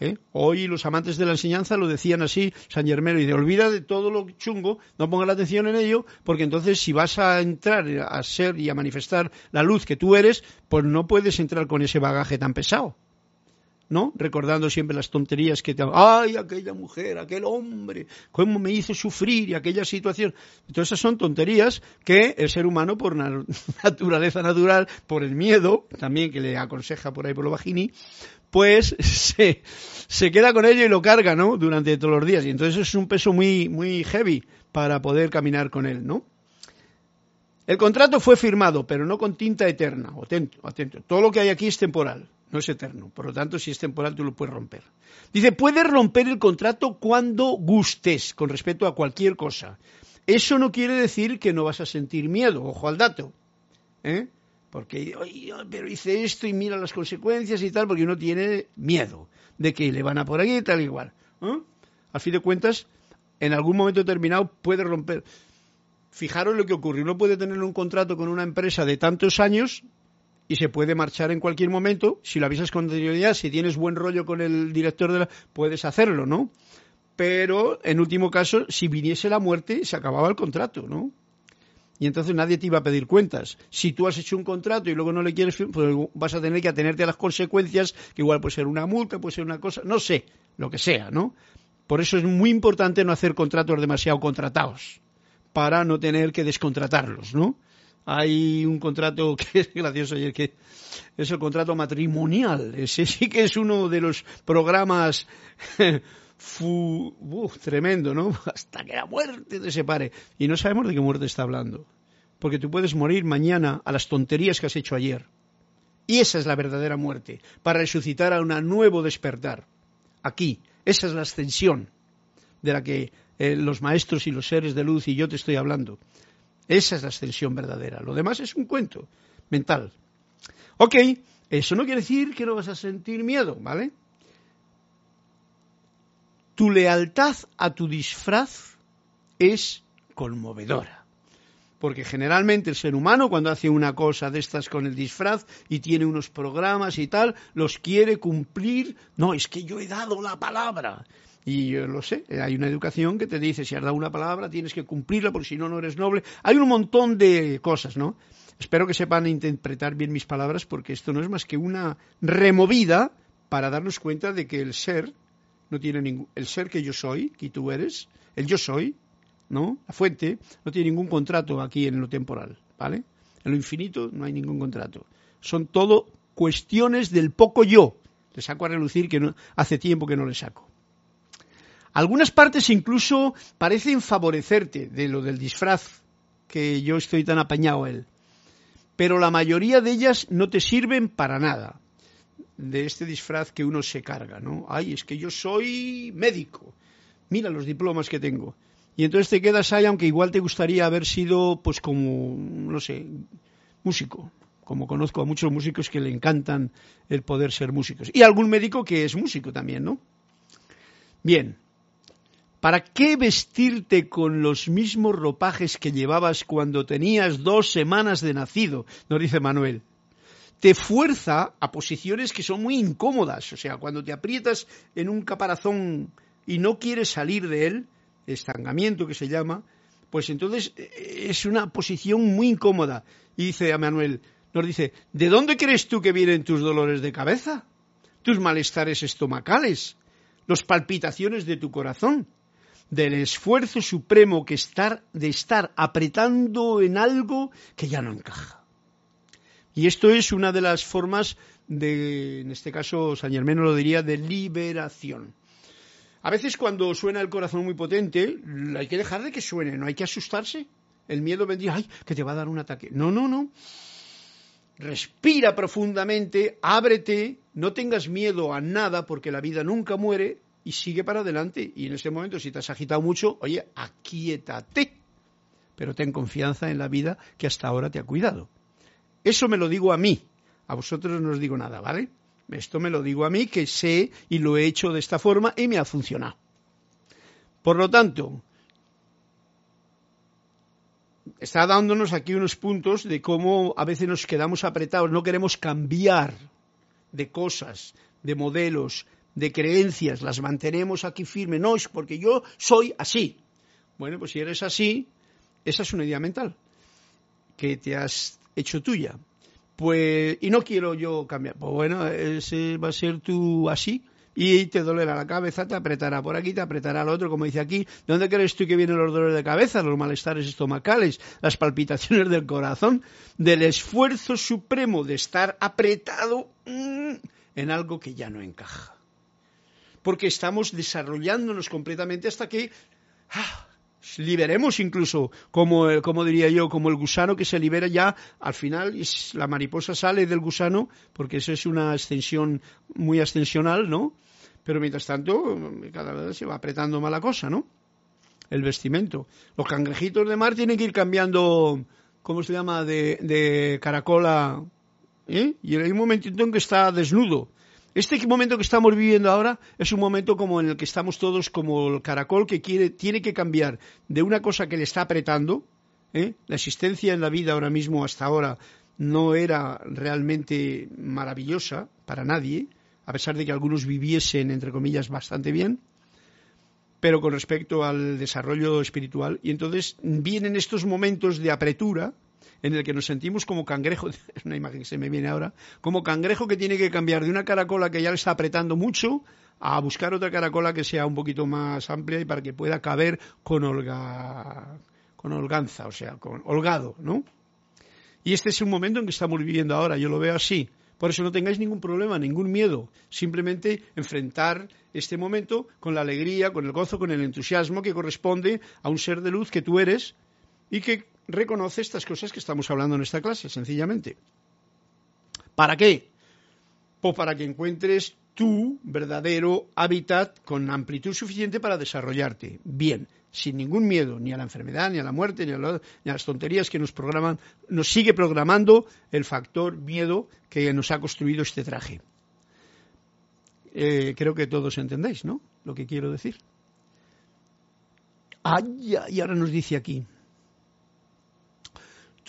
¿Eh? Hoy los amantes de la enseñanza lo decían así, San Germero, y de olvida de todo lo chungo, no ponga la atención en ello, porque entonces si vas a entrar a ser y a manifestar la luz que tú eres, pues no puedes entrar con ese bagaje tan pesado. ¿no? Recordando siempre las tonterías que te... ¡Ay, aquella mujer, aquel hombre! ¿Cómo me hizo sufrir y aquella situación? Entonces esas son tonterías que el ser humano, por naturaleza natural, por el miedo, también que le aconseja por ahí por lo vagini, pues se, se queda con ello y lo carga, ¿no? Durante todos los días. Y entonces es un peso muy, muy heavy para poder caminar con él, ¿no? El contrato fue firmado, pero no con tinta eterna. Atento, atento. Todo lo que hay aquí es temporal, no es eterno. Por lo tanto, si es temporal, tú lo puedes romper. Dice, puedes romper el contrato cuando gustes, con respecto a cualquier cosa. Eso no quiere decir que no vas a sentir miedo, ojo al dato. ¿eh? Porque pero hice esto y mira las consecuencias y tal, porque uno tiene miedo de que le van a por aquí y tal igual. ¿eh? A fin de cuentas, en algún momento determinado puede romper. Fijaros lo que ocurre, uno puede tener un contrato con una empresa de tantos años y se puede marchar en cualquier momento, si lo avisas con anterioridad, si tienes buen rollo con el director de la... puedes hacerlo, ¿no? Pero, en último caso, si viniese la muerte, se acababa el contrato, ¿no? Y entonces nadie te iba a pedir cuentas. Si tú has hecho un contrato y luego no le quieres, pues vas a tener que atenerte a las consecuencias, que igual puede ser una multa, puede ser una cosa, no sé, lo que sea, ¿no? Por eso es muy importante no hacer contratos demasiado contratados, para no tener que descontratarlos, ¿no? Hay un contrato que es gracioso ayer que es el contrato matrimonial. Ese sí que es uno de los programas fu, tremendo, ¿no? Hasta que la muerte te separe. Y no sabemos de qué muerte está hablando. Porque tú puedes morir mañana a las tonterías que has hecho ayer. Y esa es la verdadera muerte, para resucitar a un nuevo despertar. Aquí, esa es la ascensión de la que eh, los maestros y los seres de luz y yo te estoy hablando. Esa es la ascensión verdadera. Lo demás es un cuento mental. Ok, eso no quiere decir que no vas a sentir miedo, ¿vale? Tu lealtad a tu disfraz es conmovedora. Porque generalmente el ser humano cuando hace una cosa de estas con el disfraz y tiene unos programas y tal, los quiere cumplir. No, es que yo he dado la palabra. Y yo lo sé, hay una educación que te dice, si has dado una palabra, tienes que cumplirla, porque si no, no eres noble. Hay un montón de cosas, ¿no? Espero que sepan interpretar bien mis palabras, porque esto no es más que una removida para darnos cuenta de que el ser no tiene ningún, el ser que yo soy, que tú eres, el yo soy, ¿no? La fuente no tiene ningún contrato aquí en lo temporal, ¿vale? En lo infinito no hay ningún contrato. Son todo cuestiones del poco yo. Le saco a relucir que no, hace tiempo que no le saco. Algunas partes incluso parecen favorecerte de lo del disfraz que yo estoy tan apañado él. Pero la mayoría de ellas no te sirven para nada de este disfraz que uno se carga, ¿no? Ay, es que yo soy médico. Mira los diplomas que tengo. Y entonces te quedas ahí, aunque igual te gustaría haber sido, pues como, no sé, músico. Como conozco a muchos músicos que le encantan el poder ser músicos. Y algún médico que es músico también, ¿no? Bien. ¿Para qué vestirte con los mismos ropajes que llevabas cuando tenías dos semanas de nacido? Nos dice Manuel. Te fuerza a posiciones que son muy incómodas. O sea, cuando te aprietas en un caparazón y no quieres salir de él, estancamiento que se llama, pues entonces eh, es una posición muy incómoda. Y dice a Manuel, nos dice, ¿de dónde crees tú que vienen tus dolores de cabeza? Tus malestares estomacales, las palpitaciones de tu corazón del esfuerzo supremo que estar, de estar apretando en algo que ya no encaja. Y esto es una de las formas de, en este caso, San Germán lo diría, de liberación. A veces cuando suena el corazón muy potente, hay que dejar de que suene, no hay que asustarse. El miedo vendría, ay, que te va a dar un ataque. No, no, no. Respira profundamente, ábrete, no tengas miedo a nada porque la vida nunca muere y sigue para adelante. Y en ese momento, si te has agitado mucho, oye, aquíétate. Pero ten confianza en la vida que hasta ahora te ha cuidado. Eso me lo digo a mí. A vosotros no os digo nada, ¿vale? Esto me lo digo a mí, que sé y lo he hecho de esta forma y me ha funcionado. Por lo tanto, está dándonos aquí unos puntos de cómo a veces nos quedamos apretados, no queremos cambiar de cosas, de modelos, de creencias, las mantenemos aquí firmes. No, es porque yo soy así. Bueno, pues si eres así, esa es una idea mental que te has hecho tuya. Pues, y no quiero yo cambiar. Pues bueno, ese va a ser tú así. Y te dolerá la cabeza, te apretará por aquí, te apretará al otro, como dice aquí. ¿De dónde crees tú que vienen los dolores de cabeza, los malestares estomacales, las palpitaciones del corazón? Del esfuerzo supremo de estar apretado mm, en algo que ya no encaja porque estamos desarrollándonos completamente hasta que ah, liberemos incluso, como, como diría yo, como el gusano que se libera ya, al final la mariposa sale del gusano, porque eso es una extensión muy ascensional, ¿no? Pero mientras tanto, cada vez se va apretando mala cosa, ¿no? El vestimento. Los cangrejitos de mar tienen que ir cambiando, ¿cómo se llama?, de, de caracola, ¿eh? Y hay un momentito en que está desnudo este momento que estamos viviendo ahora es un momento como en el que estamos todos como el caracol que quiere, tiene que cambiar de una cosa que le está apretando. ¿eh? La existencia en la vida ahora mismo, hasta ahora, no era realmente maravillosa para nadie, a pesar de que algunos viviesen, entre comillas, bastante bien, pero con respecto al desarrollo espiritual. Y entonces vienen estos momentos de apretura, en el que nos sentimos como cangrejo, es una imagen que se me viene ahora, como cangrejo que tiene que cambiar de una caracola que ya le está apretando mucho a buscar otra caracola que sea un poquito más amplia y para que pueda caber con holga, con holganza, o sea, con holgado, ¿no? Y este es un momento en que estamos viviendo ahora, yo lo veo así. Por eso no tengáis ningún problema, ningún miedo. Simplemente enfrentar este momento con la alegría, con el gozo, con el entusiasmo que corresponde a un ser de luz que tú eres y que reconoce estas cosas que estamos hablando en esta clase, sencillamente. ¿Para qué? Pues para que encuentres tu verdadero hábitat con amplitud suficiente para desarrollarte bien, sin ningún miedo, ni a la enfermedad, ni a la muerte, ni a, las tonterías que nos programan, nos sigue programando el factor miedo que nos ha construido este traje. Eh, creo que todos entendéis, ¿no? Lo que quiero decir. Ay, y ahora nos dice aquí,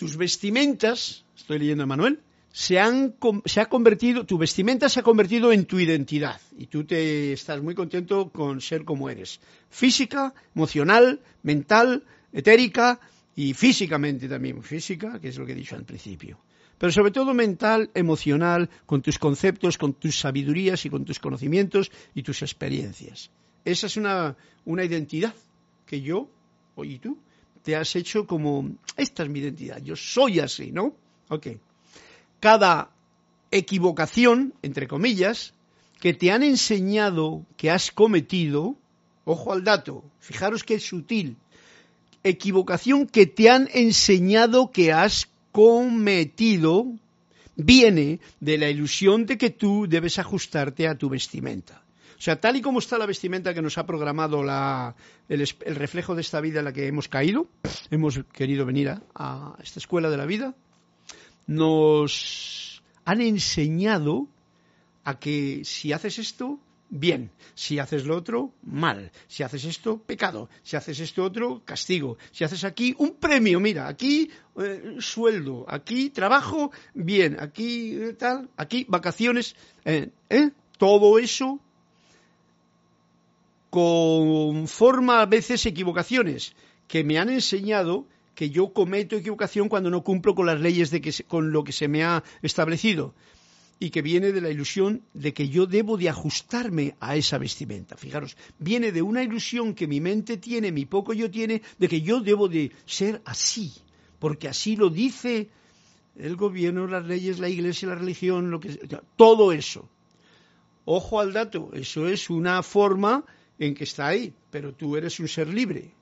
tus vestimentas, estoy leyendo a Manuel, se, han, se ha convertido, tu vestimenta se ha convertido en tu identidad y tú te estás muy contento con ser como eres. Física, emocional, mental, etérica y físicamente también. Física, que es lo que he dicho al principio. Pero sobre todo mental, emocional, con tus conceptos, con tus sabidurías y con tus conocimientos y tus experiencias. Esa es una, una identidad que yo, y tú, te has hecho como, esta es mi identidad, yo soy así, ¿no? Ok. Cada equivocación, entre comillas, que te han enseñado que has cometido, ojo al dato, fijaros que es sutil, equivocación que te han enseñado que has cometido, viene de la ilusión de que tú debes ajustarte a tu vestimenta. O sea, tal y como está la vestimenta que nos ha programado el, reflejo de esta vida en la que hemos caído, hemos querido venir a, esta escuela de la vida, nos han enseñado a que si haces esto, bien. Si haces lo otro, mal. Si haces esto, pecado. Si haces esto otro, castigo. Si haces aquí, un premio. Mira, aquí eh, sueldo, aquí trabajo, bien. Aquí eh, tal, aquí vacaciones. ¿eh? Todo eso conforma a veces equivocaciones que me han enseñado que yo cometo equivocación cuando no cumplo con las leyes de que con lo que se me ha establecido y que viene de la ilusión de que yo debo de ajustarme a esa vestimenta. Fijaros, viene de una ilusión que mi mente tiene, mi poco yo tiene, de que yo debo de ser así, porque así lo dice el gobierno, las leyes, la iglesia, la religión, lo que todo eso. Ojo al dato, eso es una forma en que está ahí, pero tú eres un ser libre.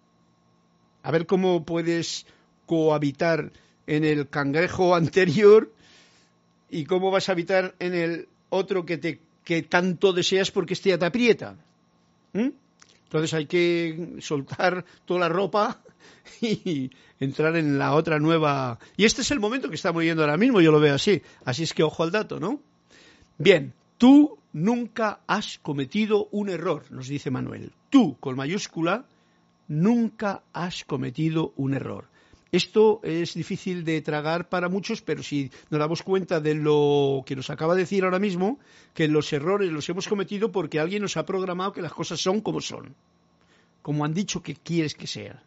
A ver cómo puedes cohabitar en el cangrejo anterior ¿Y cómo vas a habitar en el otro que, te, que tanto deseas porque este ya te aprieta? ¿Mm? Entonces hay que soltar toda la ropa y entrar en la otra nueva. Y este es el momento que estamos viviendo ahora mismo, yo lo veo así. Así es que ojo al dato, ¿no? Bien, tú nunca has cometido un error, nos dice Manuel. Tú, con mayúscula, nunca has cometido un error. Esto es difícil de tragar para muchos, pero si nos damos cuenta de lo que nos acaba de decir ahora mismo, que los errores los hemos cometido porque alguien nos ha programado que las cosas son como son, como han dicho que quieres que sea.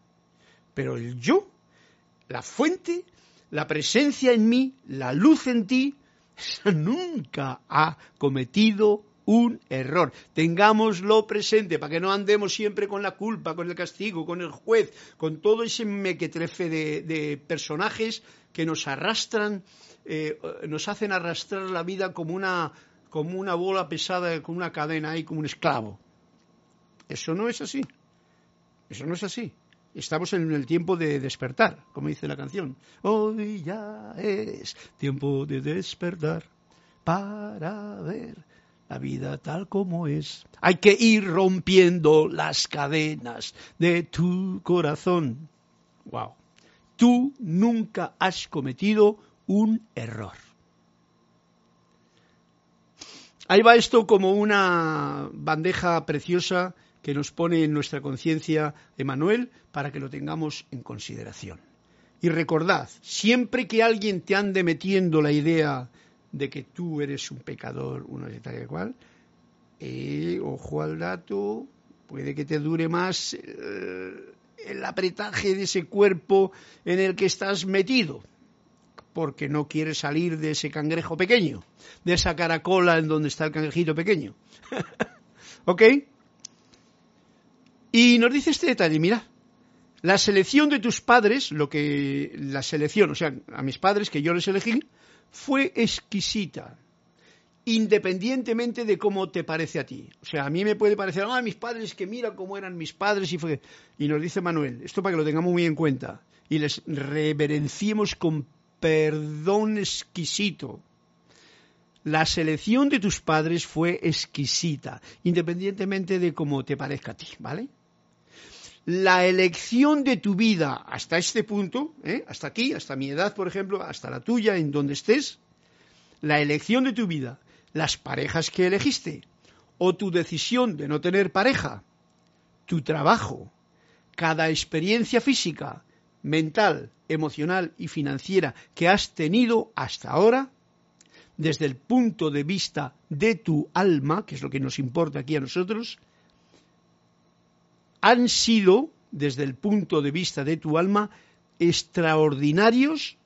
Pero el yo, la fuente, la presencia en mí, la luz en ti, nunca ha cometido un error. Tengámoslo presente para que no andemos siempre con la culpa, con el castigo, con el juez, con todo ese mequetrefe de, personajes que nos arrastran, eh, nos hacen arrastrar la vida como una, como una bola pesada, con una cadena ahí, como un esclavo. Eso no es así. Eso no es así. Estamos en el tiempo de despertar, como dice la canción. Hoy ya es tiempo de despertar para ver la vida tal como es. Hay que ir rompiendo las cadenas de tu corazón. Wow. Tú nunca has cometido un error. Ahí va esto como una bandeja preciosa que nos pone en nuestra conciencia Emanuel para que lo tengamos en consideración. Y recordad, siempre que alguien te ande metiendo la idea de que tú eres un pecador, uno de tal y cual, eh, ojo al dato, puede que te dure más eh, el apretaje de ese cuerpo en el que estás metido, porque no quieres salir de ese cangrejo pequeño, de esa caracola en donde está el cangrejito pequeño. ¿Ok? Y nos dice este detalle, mira, la selección de tus padres, lo que la selección, o sea, a mis padres que yo les elegí, fue exquisita, independientemente de cómo te parece a ti. O sea, a mí me puede parecer, ah, mis padres, que mira cómo eran mis padres, y fue... Y nos dice Manuel, esto para que lo tengamos muy en cuenta, y les reverenciemos con perdón exquisito. La selección de tus padres fue exquisita, independientemente de cómo te parezca a ti, ¿vale? La elección de tu vida hasta este punto, ¿eh? hasta aquí, hasta mi edad, por ejemplo, hasta la tuya, en donde estés, la elección de tu vida, las parejas que elegiste, o tu decisión de no tener pareja, tu trabajo, cada experiencia física, mental, emocional y financiera que has tenido hasta ahora, desde el punto de vista de tu alma, que es lo que nos importa aquí a nosotros, han sido, desde el punto de vista de tu alma, extraordinarios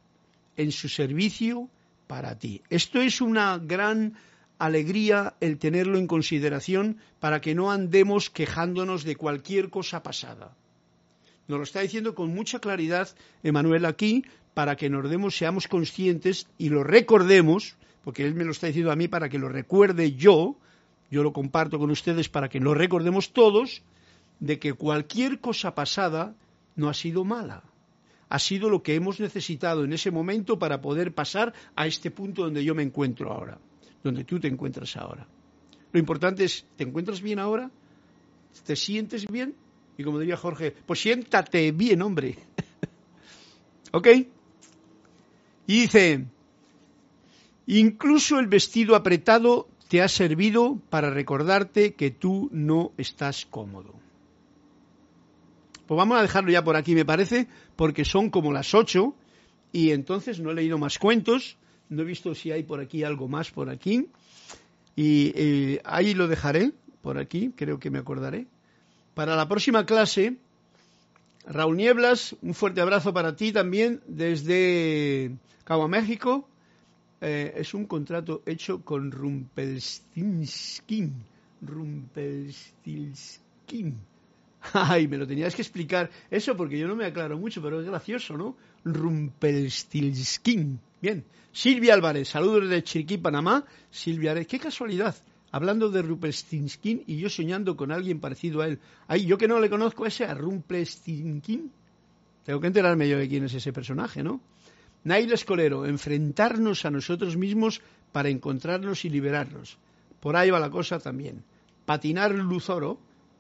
en su servicio para ti. Esto es una gran alegría el tenerlo en consideración para que no andemos quejándonos de cualquier cosa pasada. Nos lo está diciendo con mucha claridad Emanuel aquí para que nos demos, seamos conscientes y lo recordemos, porque él me lo está diciendo a mí para que lo recuerde yo, yo lo comparto con ustedes para que lo recordemos todos, de que cualquier cosa pasada no ha sido mala. Ha sido lo que hemos necesitado en ese momento para poder pasar a este punto donde yo me encuentro ahora, donde tú te encuentras ahora. Lo importante es, ¿te encuentras bien ahora? ¿Te sientes bien? Y como diría Jorge, pues siéntate bien, hombre. ¿Ok? Y dice, incluso el vestido apretado te ha servido para recordarte que tú no estás cómodo. Pues vamos a dejarlo ya por aquí, me parece, porque son como las ocho y entonces no he leído más cuentos, no he visto si hay por aquí algo más por aquí y eh, ahí lo dejaré, por aquí, creo que me acordaré. Para la próxima clase, Raúl Nieblas, un fuerte abrazo para ti también desde Cabo México. Eh, es un contrato hecho con Rumpelstiltskin. Rumpelstiltskin. Ay, me lo tenías que explicar eso porque yo no me aclaro mucho, pero es gracioso, ¿no? Rumpelstiltskin. Bien. Silvia Álvarez, saludos de Chiriquí, Panamá. Silvia Álvarez, qué casualidad. Hablando de Rumpelstiltskin y yo soñando con alguien parecido a él. Ay, yo que no le conozco ese a Rumpelstiltskin. Tengo que enterarme yo de quién es ese personaje, ¿no? Nail Escolero, enfrentarnos a nosotros mismos para encontrarnos y liberarnos. Por ahí va la cosa también. Patinar Luzoro.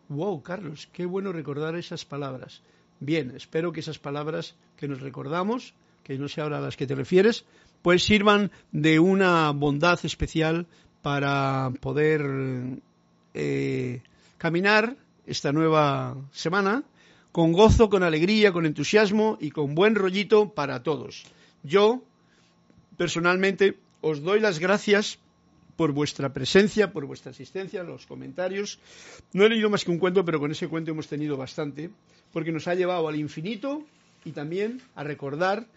Wow, Carlos, qué bueno recordar esas palabras. Bien, espero que esas palabras que nos recordamos, que no sé ahora a las que te refieres, pues sirvan de una bondad especial para poder eh, caminar esta nueva semana con gozo, con alegría, con entusiasmo y con buen rollito para todos. Yo, personalmente, os doy las gracias por vuestra presencia, por vuestra asistencia, los comentarios. No he leído más que un cuento, pero con ese cuento hemos tenido bastante, porque nos ha llevado al infinito y también a recordar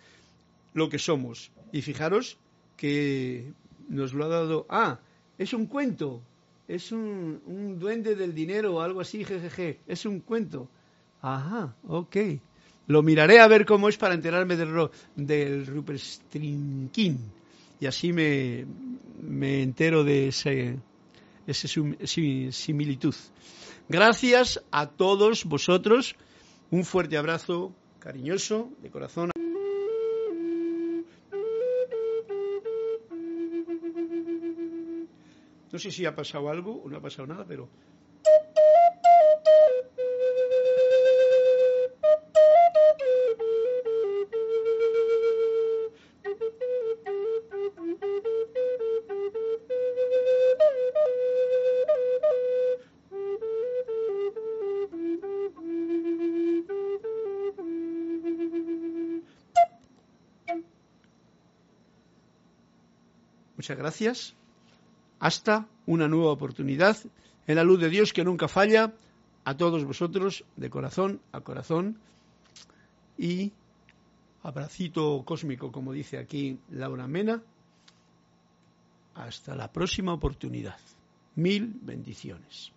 lo que somos. Y fijaros que nos lo ha dado. Ah, es un cuento, es un, un duende del dinero o algo así, jejeje, es un cuento. Ajá, ok. Lo miraré a ver cómo es para enterarme del, del Rupert Strinkin. Y así me, me entero de ese, esa similitud. Gracias a todos vosotros. Un fuerte abrazo cariñoso, de corazón. No sé si ha pasado algo o no ha pasado nada, pero Muchas gracias. Hasta una nueva oportunidad en la luz de Dios que nunca falla. A todos vosotros, de corazón a corazón. Y abracito cósmico, como dice aquí Laura Mena. Hasta la próxima oportunidad. Mil bendiciones.